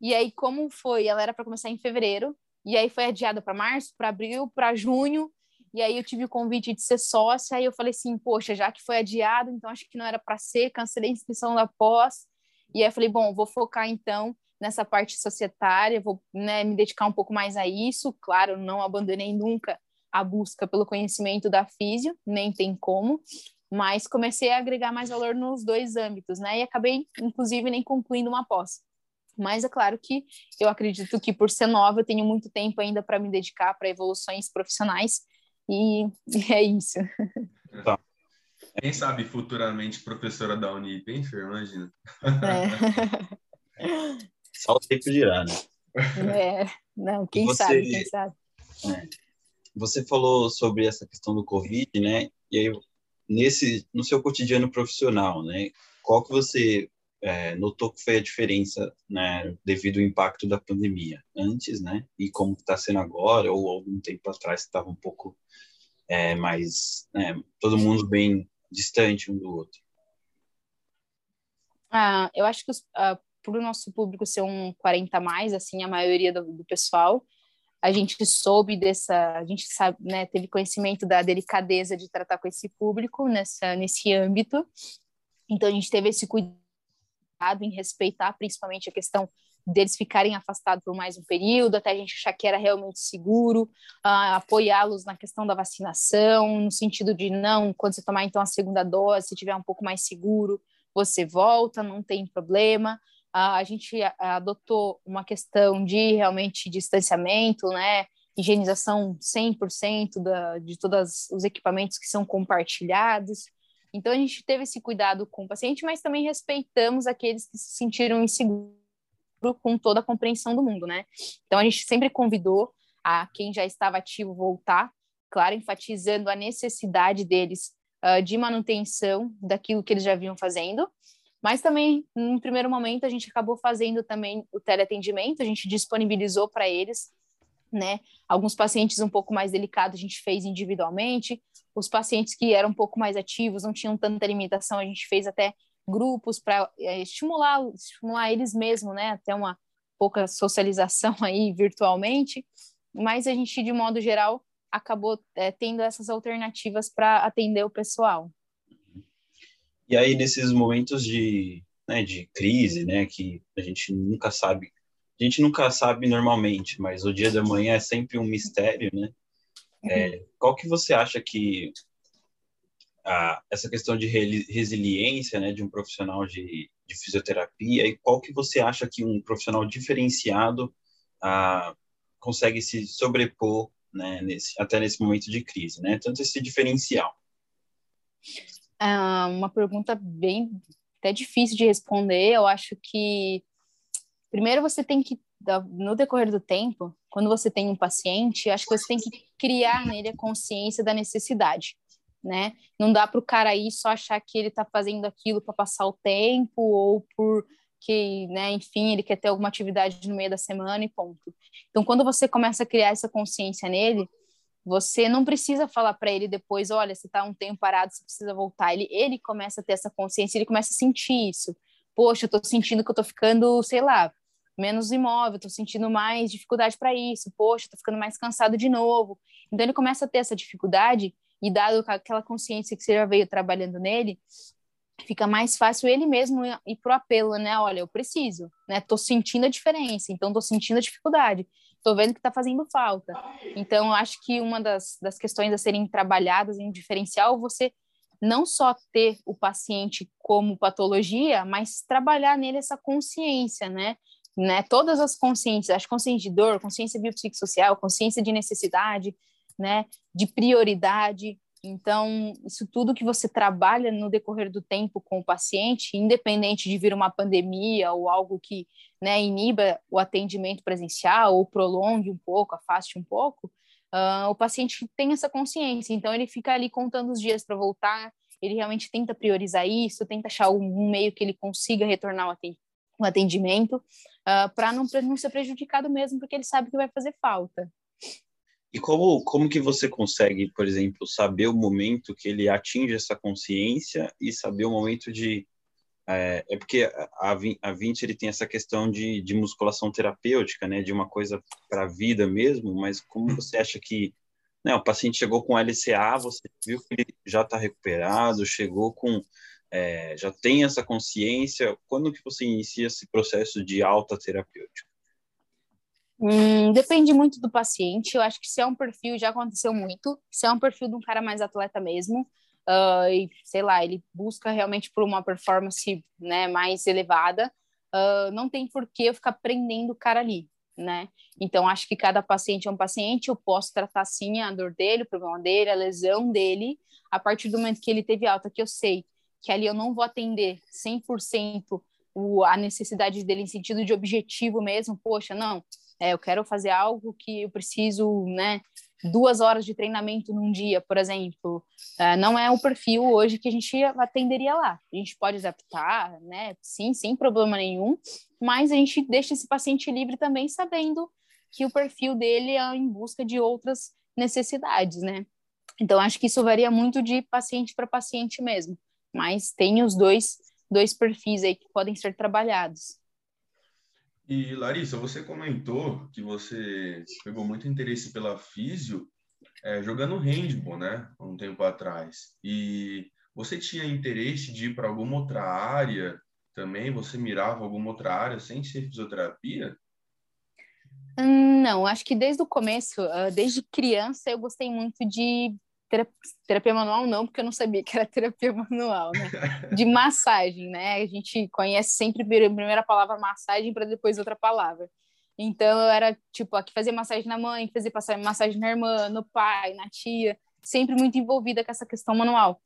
e aí, como foi? Ela era para começar em fevereiro, e aí foi adiada para março, para abril, para junho. E aí eu tive o convite de ser sócia, e eu falei assim, poxa, já que foi adiado, então acho que não era para ser, cancelei a inscrição da pós. E aí eu falei, bom, vou focar então nessa parte societária, vou né, me dedicar um pouco mais a isso. Claro, não abandonei nunca a busca pelo conhecimento da físio, nem tem como, mas comecei a agregar mais valor nos dois âmbitos, né? E acabei, inclusive, nem concluindo uma pós. Mas é claro que eu acredito que por ser nova eu tenho muito tempo ainda para me dedicar para evoluções profissionais e, e é isso. Tá. Quem sabe futuramente professora da Unip, hein, Fer? Imagina. É. Só o tempo dirá, né? É, não, quem você, sabe, quem sabe. É, você falou sobre essa questão do Covid, né? E aí, nesse, no seu cotidiano profissional, né? Qual que você é, notou que foi a diferença, né, devido ao impacto da pandemia antes, né, e como está sendo agora, ou algum tempo atrás estava um pouco é, mais, né, todo mundo bem distante um do outro? Ah, eu acho que ah, por o nosso público ser um 40 mais, assim, a maioria do, do pessoal, a gente soube dessa, a gente sabe, né, teve conhecimento da delicadeza de tratar com esse público nessa nesse âmbito. Então a gente teve esse cuidado em respeitar principalmente a questão deles ficarem afastados por mais um período, até a gente achar que era realmente seguro, uh, apoiá-los na questão da vacinação, no sentido de não, quando você tomar então a segunda dose, se tiver um pouco mais seguro, você volta, não tem problema. Uh, a gente adotou uma questão de realmente distanciamento, né, higienização 100% da, de todos os equipamentos que são compartilhados, Então, a gente teve esse cuidado com o paciente, mas também respeitamos aqueles que se sentiram inseguros com toda a compreensão do mundo, né? Então, a gente sempre convidou a quem já estava ativo voltar, claro, enfatizando a necessidade deles uh, de manutenção daquilo que eles já vinham fazendo, mas também, no primeiro momento, a gente acabou fazendo também o teleatendimento, a gente disponibilizou para eles, né? Alguns pacientes um pouco mais delicados a gente fez individualmente, os pacientes que eram um pouco mais ativos, não tinham tanta limitação, a gente fez até grupos para é, estimular, estimular eles mesmos, né? Até uma pouca socialização aí virtualmente, mas a gente, de modo geral, acabou é, tendo essas alternativas para atender o pessoal. E aí, nesses momentos de, né, de crise, né, que a gente nunca sabe, a gente nunca sabe normalmente, mas o dia da manhã é sempre um mistério, né? É, qual que você acha que a, essa questão de resiliência, né, de um profissional de, de fisioterapia, e qual que você acha que um profissional diferenciado a, consegue se sobrepor, né, nesse, até nesse momento de crise, né? Tanto esse diferencial. Ah, uma pergunta bem até difícil de responder. Eu acho que primeiro você tem que no decorrer do tempo, quando você tem um paciente, acho que você tem que criar nele a consciência da necessidade, né? Não dá para o cara aí só achar que ele está fazendo aquilo para passar o tempo ou por que, né, enfim, ele quer ter alguma atividade no meio da semana e ponto. Então, quando você começa a criar essa consciência nele, você não precisa falar para ele depois, olha, você está um tempo parado, você precisa voltar. Ele, ele começa a ter essa consciência, ele começa a sentir isso. Poxa, eu estou sentindo que eu estou ficando, sei lá, menos imóvel, estou sentindo mais dificuldade para isso. Poxa, estou ficando mais cansado de novo. Então ele começa a ter essa dificuldade e dado aquela consciência que você já veio trabalhando nele, fica mais fácil ele mesmo ir pro apelo, né? Olha, eu preciso, né? Tô sentindo a diferença, então tô sentindo a dificuldade estou vendo que está fazendo falta. Então, acho que uma das, das questões a serem trabalhadas em diferencial, você não só ter o paciente como patologia, mas trabalhar nele essa consciência, né? né? Todas as consciências, acho consciência de dor, consciência biopsicossocial, consciência de necessidade, né? De prioridade, então, isso tudo que você trabalha no decorrer do tempo com o paciente, independente de vir uma pandemia ou algo que né, iniba o atendimento presencial ou prolongue um pouco, afaste um pouco, uh, o paciente tem essa consciência. Então, ele fica ali contando os dias para voltar, ele realmente tenta priorizar isso, tenta achar um meio que ele consiga retornar o atendimento, uh, para não, não ser prejudicado mesmo, porque ele sabe que vai fazer falta. E como, como que você consegue, por exemplo, saber o momento que ele atinge essa consciência e saber o momento de... É, é porque a, a 20 ele tem essa questão de, de musculação terapêutica, né, de uma coisa para a vida mesmo, mas como você acha que né, o paciente chegou com LCA, você viu que ele já está recuperado, chegou com... É, já tem essa consciência, quando que você inicia esse processo de alta terapêutica? Hum, depende muito do paciente. Eu acho que se é um perfil, já aconteceu muito. Se é um perfil de um cara mais atleta mesmo, uh, e sei lá, ele busca realmente por uma performance né, mais elevada, uh, não tem por que eu ficar prendendo o cara ali, né? Então, acho que cada paciente é um paciente. Eu posso tratar sim a dor dele, o problema dele, a lesão dele, a partir do momento que ele teve alta, que eu sei que ali eu não vou atender 100% o, a necessidade dele em sentido de objetivo mesmo. Poxa, não é, eu quero fazer algo que eu preciso, né, duas horas de treinamento num dia, por exemplo, é, não é o perfil hoje que a gente atenderia lá. A gente pode adaptar, né, sim, sem problema nenhum, mas a gente deixa esse paciente livre também sabendo que o perfil dele é em busca de outras necessidades, né? Então, acho que isso varia muito de paciente para paciente mesmo, mas tem os dois, dois perfis aí que podem ser trabalhados. E Larissa, você comentou que você pegou muito interesse pela físio é, jogando handball, né? Um tempo atrás. E você tinha interesse de ir para alguma outra área também? Você mirava alguma outra área sem ser fisioterapia? Hum, não, acho que desde o começo, ah, desde criança, eu gostei muito de terapia manual não, porque eu não sabia que era terapia manual, né? De massagem, né? A gente conhece sempre a primeira palavra massagem para depois outra palavra. Então eu era tipo aqui fazer massagem na mãe, fazer massagem na irmã, no pai, na tia, sempre muito envolvida com essa questão manual.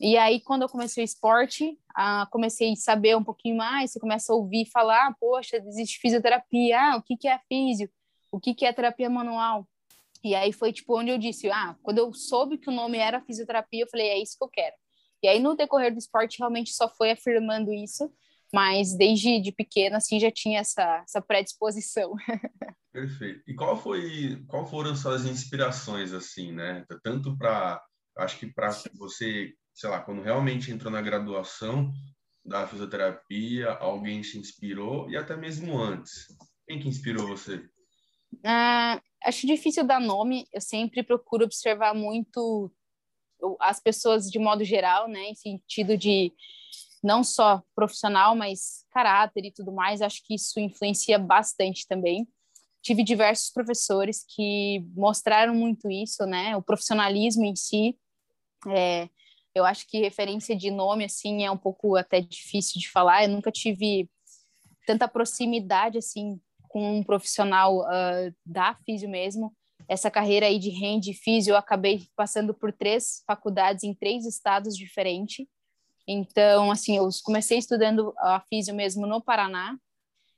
E aí, quando eu comecei o esporte, ah, comecei a saber um pouquinho mais, você começa a ouvir falar, ah, poxa, existe fisioterapia, ah, o que, que é físio? O que, que é terapia manual? E aí foi, tipo, onde eu disse, ah, quando eu soube que o nome era fisioterapia, eu falei, é isso que eu quero. E aí, no decorrer do esporte, realmente só foi afirmando isso, mas desde de pequena, assim, já tinha essa, essa predisposição. Perfeito. E qual foi, qual foram suas inspirações, assim, né? Tanto para, acho que para você sei lá, quando realmente entrou na graduação da fisioterapia, alguém te inspirou e até mesmo antes. Quem que inspirou você? Ah, acho difícil dar nome. Eu sempre procuro observar muito as pessoas de modo geral, né, em sentido de não só profissional, mas caráter e tudo mais. Acho que isso influencia bastante também. Tive diversos professores que mostraram muito isso, né, o profissionalismo em si. É, eu acho que referência de nome, assim, é um pouco até difícil de falar. Eu nunca tive tanta proximidade, assim, com um profissional uh, da físio mesmo. Essa carreira aí de hand físio, eu acabei passando por três faculdades em três estados diferentes. Então, assim, eu comecei estudando a físio mesmo no Paraná.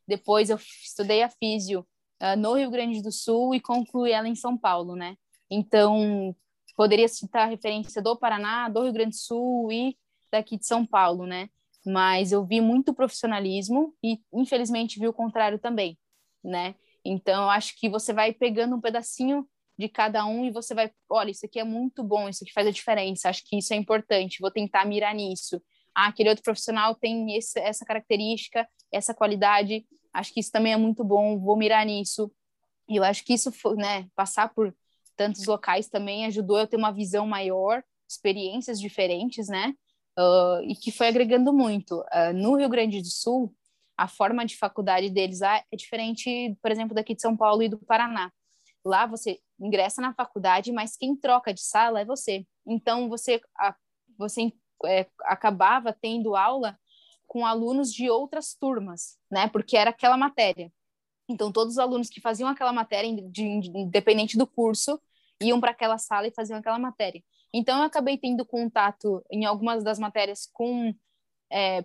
Depois eu estudei a físio uh, no Rio Grande do Sul e concluí ela em São Paulo, né? Então, poderia citar a referência do Paraná, do Rio Grande do Sul e daqui de São Paulo, né? Mas eu vi muito profissionalismo e, infelizmente, vi o contrário também, né? Então, eu acho que você vai pegando um pedacinho de cada um e você vai, olha, isso aqui é muito bom, isso aqui faz a diferença, acho que isso é importante, vou tentar mirar nisso. Ah, aquele outro profissional tem esse, essa característica, essa qualidade, acho que isso também é muito bom, vou mirar nisso. E eu acho que isso, né, passar por tantos locais também ajudou eu ter uma visão maior, experiências diferentes, né? Uh, e que foi agregando muito. Uh, no Rio Grande do Sul, a forma de faculdade deles lá é diferente, por exemplo, daqui de São Paulo e do Paraná. Lá você ingressa na faculdade, mas quem troca de sala é você. Então você, a, você é, acabava tendo aula com alunos de outras turmas, né? Porque era aquela matéria. Então, todos os alunos que faziam aquela matéria, independente do curso, iam para aquela sala e faziam aquela matéria. Então, eu acabei tendo contato em algumas das matérias com é,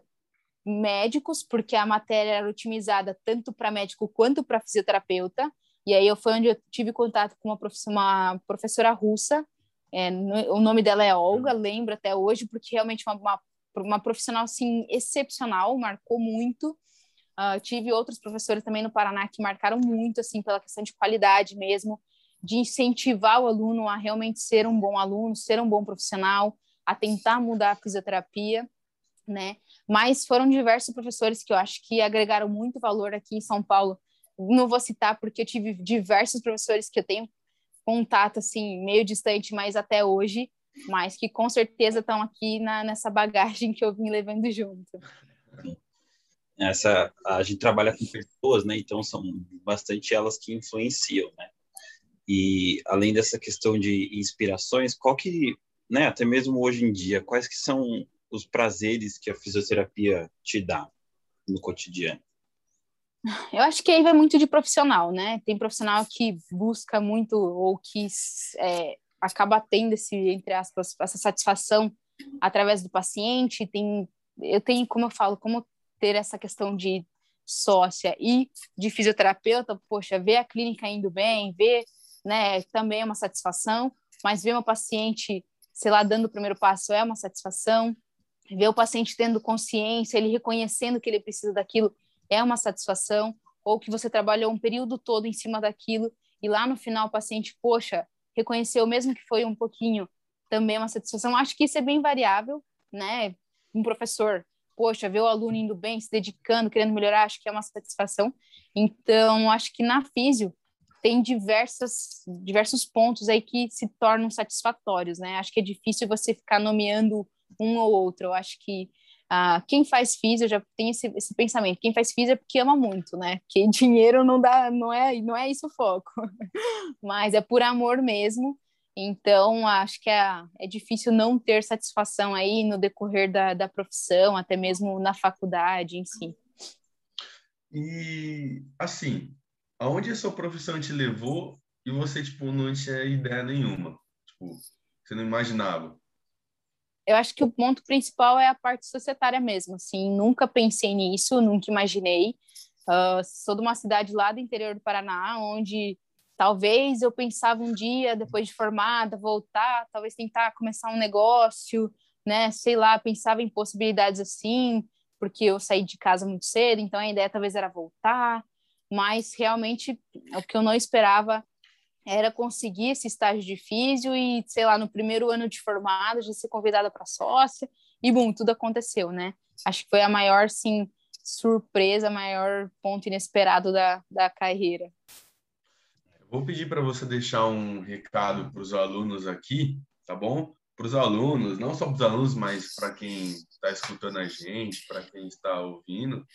médicos, porque a matéria era otimizada tanto para médico quanto para fisioterapeuta. E aí eu foi onde eu tive contato com uma, professora, uma professora russa. É, no, o nome dela é Olga, lembro até hoje, porque realmente uma, uma, uma profissional assim excepcional, marcou muito. Uh, tive outros professores também no Paraná que marcaram muito, assim, pela questão de qualidade mesmo, de incentivar o aluno a realmente ser um bom aluno, ser um bom profissional, a tentar mudar a fisioterapia, né? Mas foram diversos professores que eu acho que agregaram muito valor aqui em São Paulo. Não vou citar porque eu tive diversos professores que eu tenho contato, assim, meio distante, mas até hoje, mas que com certeza estão aqui na, nessa bagagem que eu vim levando junto essa a gente trabalha com pessoas, né? Então são bastante elas que influenciam, né? E além dessa questão de inspirações, qual que, né? Até mesmo hoje em dia, quais que são os prazeres que a fisioterapia te dá no cotidiano? Eu acho que aí vai muito de profissional, né? Tem profissional que busca muito ou que é, acaba tendo esse, entre aspas, essa satisfação através do paciente. Tem, eu tenho, como eu falo, como ter essa questão de sócia e de fisioterapeuta, poxa, ver a clínica indo bem, ver, né, também é uma satisfação, mas ver uma paciente, sei lá, dando o primeiro passo é uma satisfação, ver o paciente tendo consciência, ele reconhecendo que ele precisa daquilo é uma satisfação, ou que você trabalhou um período todo em cima daquilo e lá no final o paciente, poxa, reconheceu mesmo que foi um pouquinho, também é uma satisfação. Acho que isso é bem variável, né? Um professor poxa, ver o aluno indo bem, se dedicando, querendo melhorar, acho que é uma satisfação. Então, acho que na físio tem diversas, diversos pontos aí que se tornam satisfatórios, né? Acho que é difícil você ficar nomeando um ou outro. Eu acho que ah, quem faz físio já tem esse, esse pensamento. Quem faz físio é porque ama muito, né? Que dinheiro não dá, não é, não é isso o foco. Mas é por amor mesmo. Então, acho que é, é difícil não ter satisfação aí no decorrer da, da profissão, até mesmo na faculdade em si. E, assim, aonde a sua profissão te levou e você, tipo, não tinha ideia nenhuma? Tipo, você não imaginava? Eu acho que o ponto principal é a parte societária mesmo, assim, nunca pensei nisso, nunca imaginei. Uh, sou de uma cidade lá do interior do Paraná, onde talvez eu pensava um dia, depois de formada, voltar, talvez tentar começar um negócio, né, sei lá, pensava em possibilidades assim, porque eu saí de casa muito cedo, então a ideia talvez era voltar, mas realmente o que eu não esperava era conseguir esse estágio de físio e, sei lá, no primeiro ano de formado, já ser convidada para sócia, e bom, tudo aconteceu, né? Acho que foi a maior, sim, surpresa, maior ponto inesperado da, da carreira. Vou pedir para você deixar um recado para os alunos aqui, tá bom? Para os alunos, não só para os alunos, mas para quem está escutando a gente, para quem está ouvindo,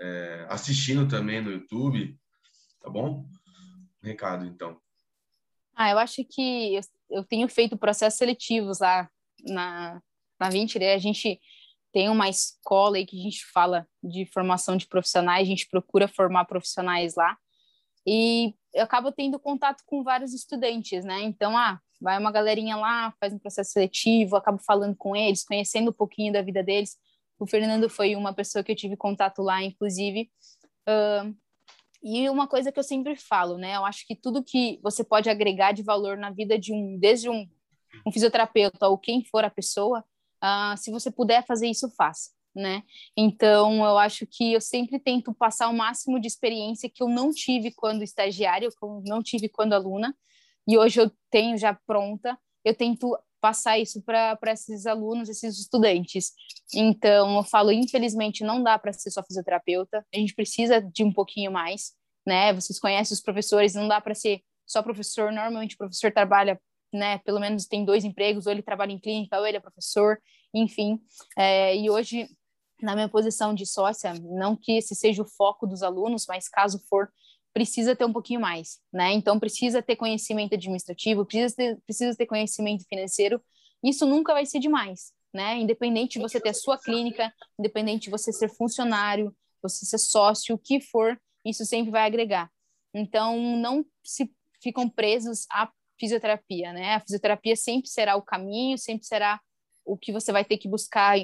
é, assistindo também no YouTube, tá bom? Recado, então. Ah, eu acho que eu, eu tenho feito processos seletivos lá na, na 20, né? A gente tem uma escola aí que a gente fala de formação de profissionais, a gente procura formar profissionais lá. E eu acabo tendo contato com vários estudantes, né? Então, ah, vai uma galerinha lá, faz um processo seletivo, acabo falando com eles, conhecendo um pouquinho da vida deles. O Fernando foi uma pessoa que eu tive contato lá, inclusive. Uh, e uma coisa que eu sempre falo, né? Eu acho que tudo que você pode agregar de valor na vida de um, desde um, um fisioterapeuta ou quem for a pessoa, uh, se você puder fazer isso, faça, né? Então, eu acho que eu sempre tento passar o máximo de experiência que eu não tive quando estagiária, que eu não tive quando aluna, e hoje eu tenho já pronta. Eu tento passar isso para esses alunos, esses estudantes. Então, eu falo, infelizmente, não dá para ser só fisioterapeuta, a gente precisa de um pouquinho mais, né? Vocês conhecem os professores, não dá para ser só professor, normalmente o professor trabalha, né, pelo menos tem dois empregos, ou ele trabalha em clínica, ou ele é professor, enfim. É, e hoje, na minha posição de sócia, não que esse seja o foco dos alunos, mas caso for, precisa ter um pouquinho mais, né? Então precisa ter conhecimento administrativo, precisa ter, precisa ter conhecimento financeiro. Isso nunca vai ser demais, né? Independente de você ter a sua clínica, independente de você ser funcionário, você ser sócio, o que for, isso sempre vai agregar. Então não se ficam presos à fisioterapia, né? A fisioterapia sempre será o caminho, sempre será o que você vai ter que buscar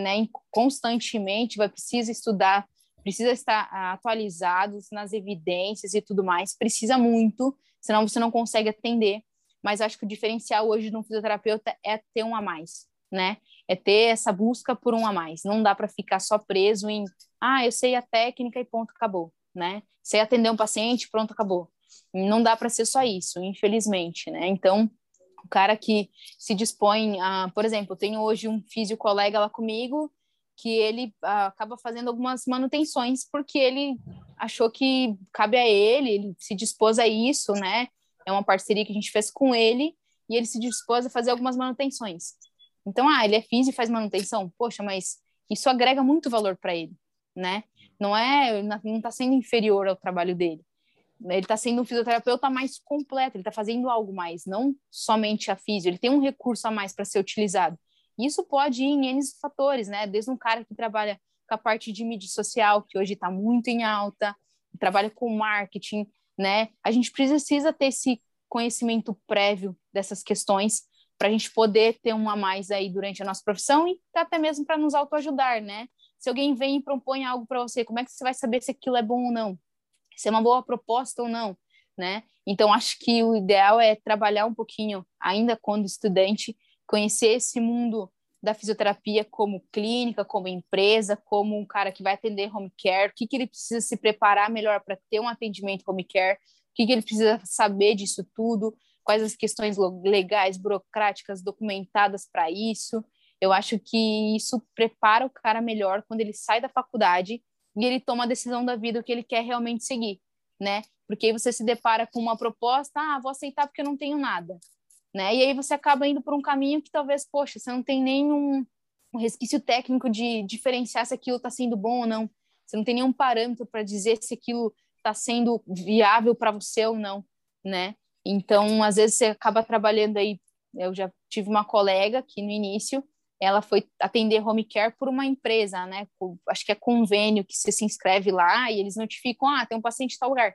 né, constantemente, vai precisar estudar precisa estar atualizados nas evidências e tudo mais, precisa muito, senão você não consegue atender. Mas acho que o diferencial hoje de um fisioterapeuta é ter um a mais, né? É ter essa busca por um a mais. Não dá para ficar só preso em, ah, eu sei a técnica e ponto, acabou, né? Sei atender um paciente, pronto, acabou. Não dá para ser só isso, infelizmente, né? Então, o cara que se dispõe a, por exemplo, eu tenho hoje um físico colega lá comigo que ele uh, acaba fazendo algumas manutenções porque ele achou que cabe a ele, ele se dispôs a isso, né? É uma parceria que a gente fez com ele e ele se dispôs a fazer algumas manutenções. Então, ah, ele é físico e faz manutenção. Poxa, mas isso agrega muito valor para ele, né? Não é, não está sendo inferior ao trabalho dele. Ele está sendo um fisioterapeuta mais completo, ele está fazendo algo mais, não somente a física. Ele tem um recurso a mais para ser utilizado. Isso pode ir em N fatores, né? Desde um cara que trabalha com a parte de mídia social, que hoje está muito em alta, trabalha com marketing, né? A gente precisa ter esse conhecimento prévio dessas questões para a gente poder ter um a mais aí durante a nossa profissão e até mesmo para nos autoajudar, né? Se alguém vem e propõe algo para você, como é que você vai saber se aquilo é bom ou não? Se é uma boa proposta ou não, né? Então, acho que o ideal é trabalhar um pouquinho, ainda quando estudante, conhecer esse mundo da fisioterapia como clínica, como empresa, como um cara que vai atender home care, o que, que ele precisa se preparar melhor para ter um atendimento home care, o que, que ele precisa saber disso tudo, quais as questões legais, burocráticas documentadas para isso. Eu acho que isso prepara o cara melhor quando ele sai da faculdade e ele toma a decisão da vida o que ele quer realmente seguir, né? Porque aí você se depara com uma proposta, ah, vou aceitar porque eu não tenho nada né? E aí você acaba indo por um caminho que talvez, poxa, você não tem nenhum um resquício técnico de diferenciar se aquilo está sendo bom ou não. Você não tem nenhum parâmetro para dizer se aquilo está sendo viável para você ou não, né? Então, às vezes você acaba trabalhando aí. Eu já tive uma colega que no início ela foi atender home care por uma empresa, né? Acho que é convênio que você se inscreve lá e eles notificam, ah, tem um paciente em tal lugar.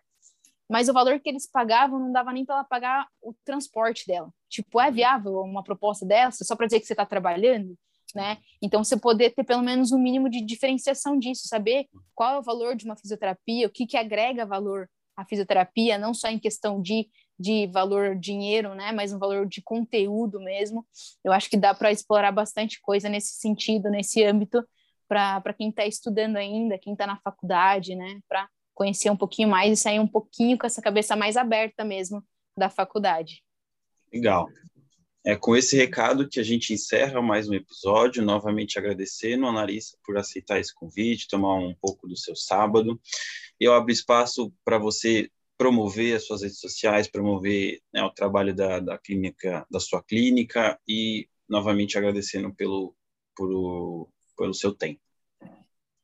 Mas o valor que eles pagavam não dava nem para ela pagar o transporte dela. Tipo, é viável uma proposta dessa só para dizer que você está trabalhando? Né? Então, você poder ter pelo menos um mínimo de diferenciação disso, saber qual é o valor de uma fisioterapia, o que, que agrega valor à fisioterapia, não só em questão de, de valor dinheiro, né, mas um valor de conteúdo mesmo. Eu acho que dá para explorar bastante coisa nesse sentido, nesse âmbito, para quem está estudando ainda, quem está na faculdade, né, para conhecer um pouquinho mais e sair um pouquinho com essa cabeça mais aberta mesmo da faculdade. Legal. É com esse recado que a gente encerra mais um episódio, novamente agradecendo a Larissa por aceitar esse convite, tomar um pouco do seu sábado. Eu abro espaço para você promover as suas redes sociais, promover né, o trabalho da, da clínica, da sua clínica e novamente agradecendo pelo, por, pelo seu tempo.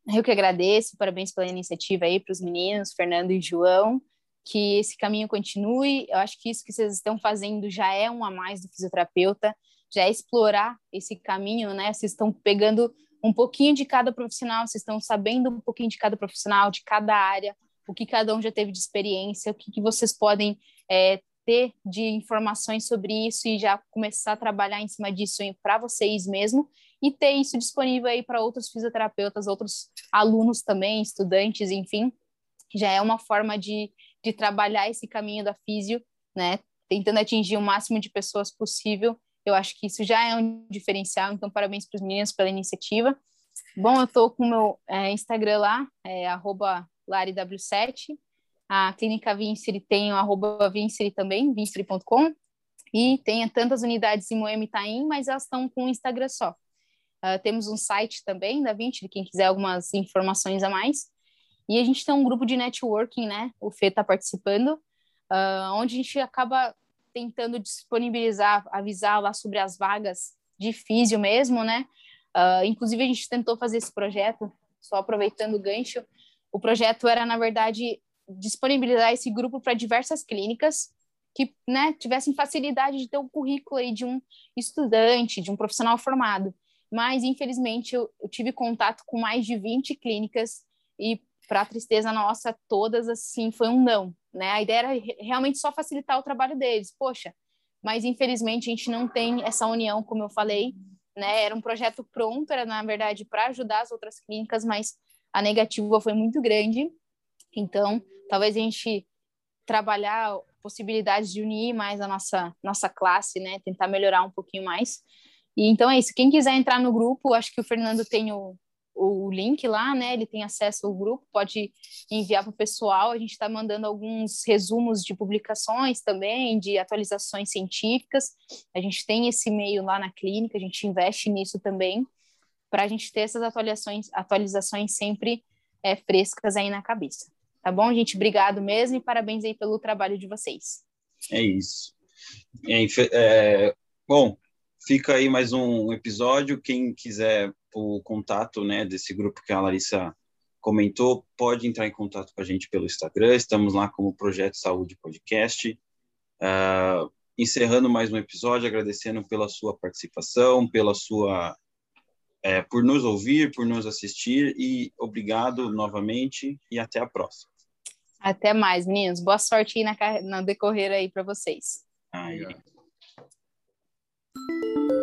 Eu que agradeço, parabéns pela iniciativa aí para os meninos, Fernando e João, que esse caminho continue. Eu acho que isso que vocês estão fazendo já é um a mais do fisioterapeuta, já é explorar esse caminho, né? Vocês estão pegando um pouquinho de cada profissional, vocês estão sabendo um pouquinho de cada profissional, de cada área, o que cada um já teve de experiência, o que, que vocês podem é, ter de informações sobre isso e já começar a trabalhar em cima disso para vocês mesmo e ter isso disponível aí para outros fisioterapeutas, outros alunos também, estudantes, enfim, já é uma forma de, de trabalhar esse caminho da físio, né, tentando atingir o máximo de pessoas possível. Eu acho que isso já é um diferencial, então parabéns para os meninos pela iniciativa. Bom, eu estou com o meu é, Instagram lá, é lariw7, a Clínica Vincere tem o arroba Vincere também, vincere.com, e tem tantas unidades em Moema e Itaim, mas elas estão com o Instagram só. Uh, temos um site também da Vinci, quem quiser algumas informações a mais. E a gente tem um grupo de networking, né? O Fê está participando, uh, onde a gente acaba tentando disponibilizar, avisar lá sobre as vagas de físio mesmo, né? Uh, inclusive, a gente tentou fazer esse projeto, só aproveitando o gancho. O projeto era, na verdade, disponibilizar esse grupo para diversas clínicas que né, tivessem facilidade de ter o currículo aí de um estudante, de um profissional formado mas infelizmente eu, eu tive contato com mais de 20 clínicas e para tristeza nossa, todas assim foi um não, né? A ideia era realmente só facilitar o trabalho deles. Poxa, mas infelizmente a gente não tem essa união, como eu falei, né? Era um projeto pronto, era na verdade para ajudar as outras clínicas, mas a negativa foi muito grande. Então, talvez a gente trabalhar possibilidades de unir mais a nossa nossa classe, né? Tentar melhorar um pouquinho mais. E então é isso. Quem quiser entrar no grupo, acho que o Fernando tem o, o link lá, né? Ele tem acesso ao grupo, pode enviar para o pessoal. A gente está mandando alguns resumos de publicações também, de atualizações científicas. A gente tem esse e-mail lá na clínica, a gente investe nisso também, para a gente ter essas atualizações, atualizações sempre é, frescas aí na cabeça. Tá bom, gente? Obrigado mesmo e parabéns aí pelo trabalho de vocês. É isso. É, é, bom, fica aí mais um episódio. Quem quiser o contato né, desse grupo que a Larissa comentou, pode entrar em contato com a gente pelo Instagram. Estamos lá como Projeto Saúde Podcast. Uh, encerrando mais um episódio, agradecendo pela sua participação, pela sua é, por nos ouvir, por nos assistir e obrigado novamente e até a próxima. Até mais, meninos. Boa sorte aí na, na decorrer aí para vocês. Aí. Thank you.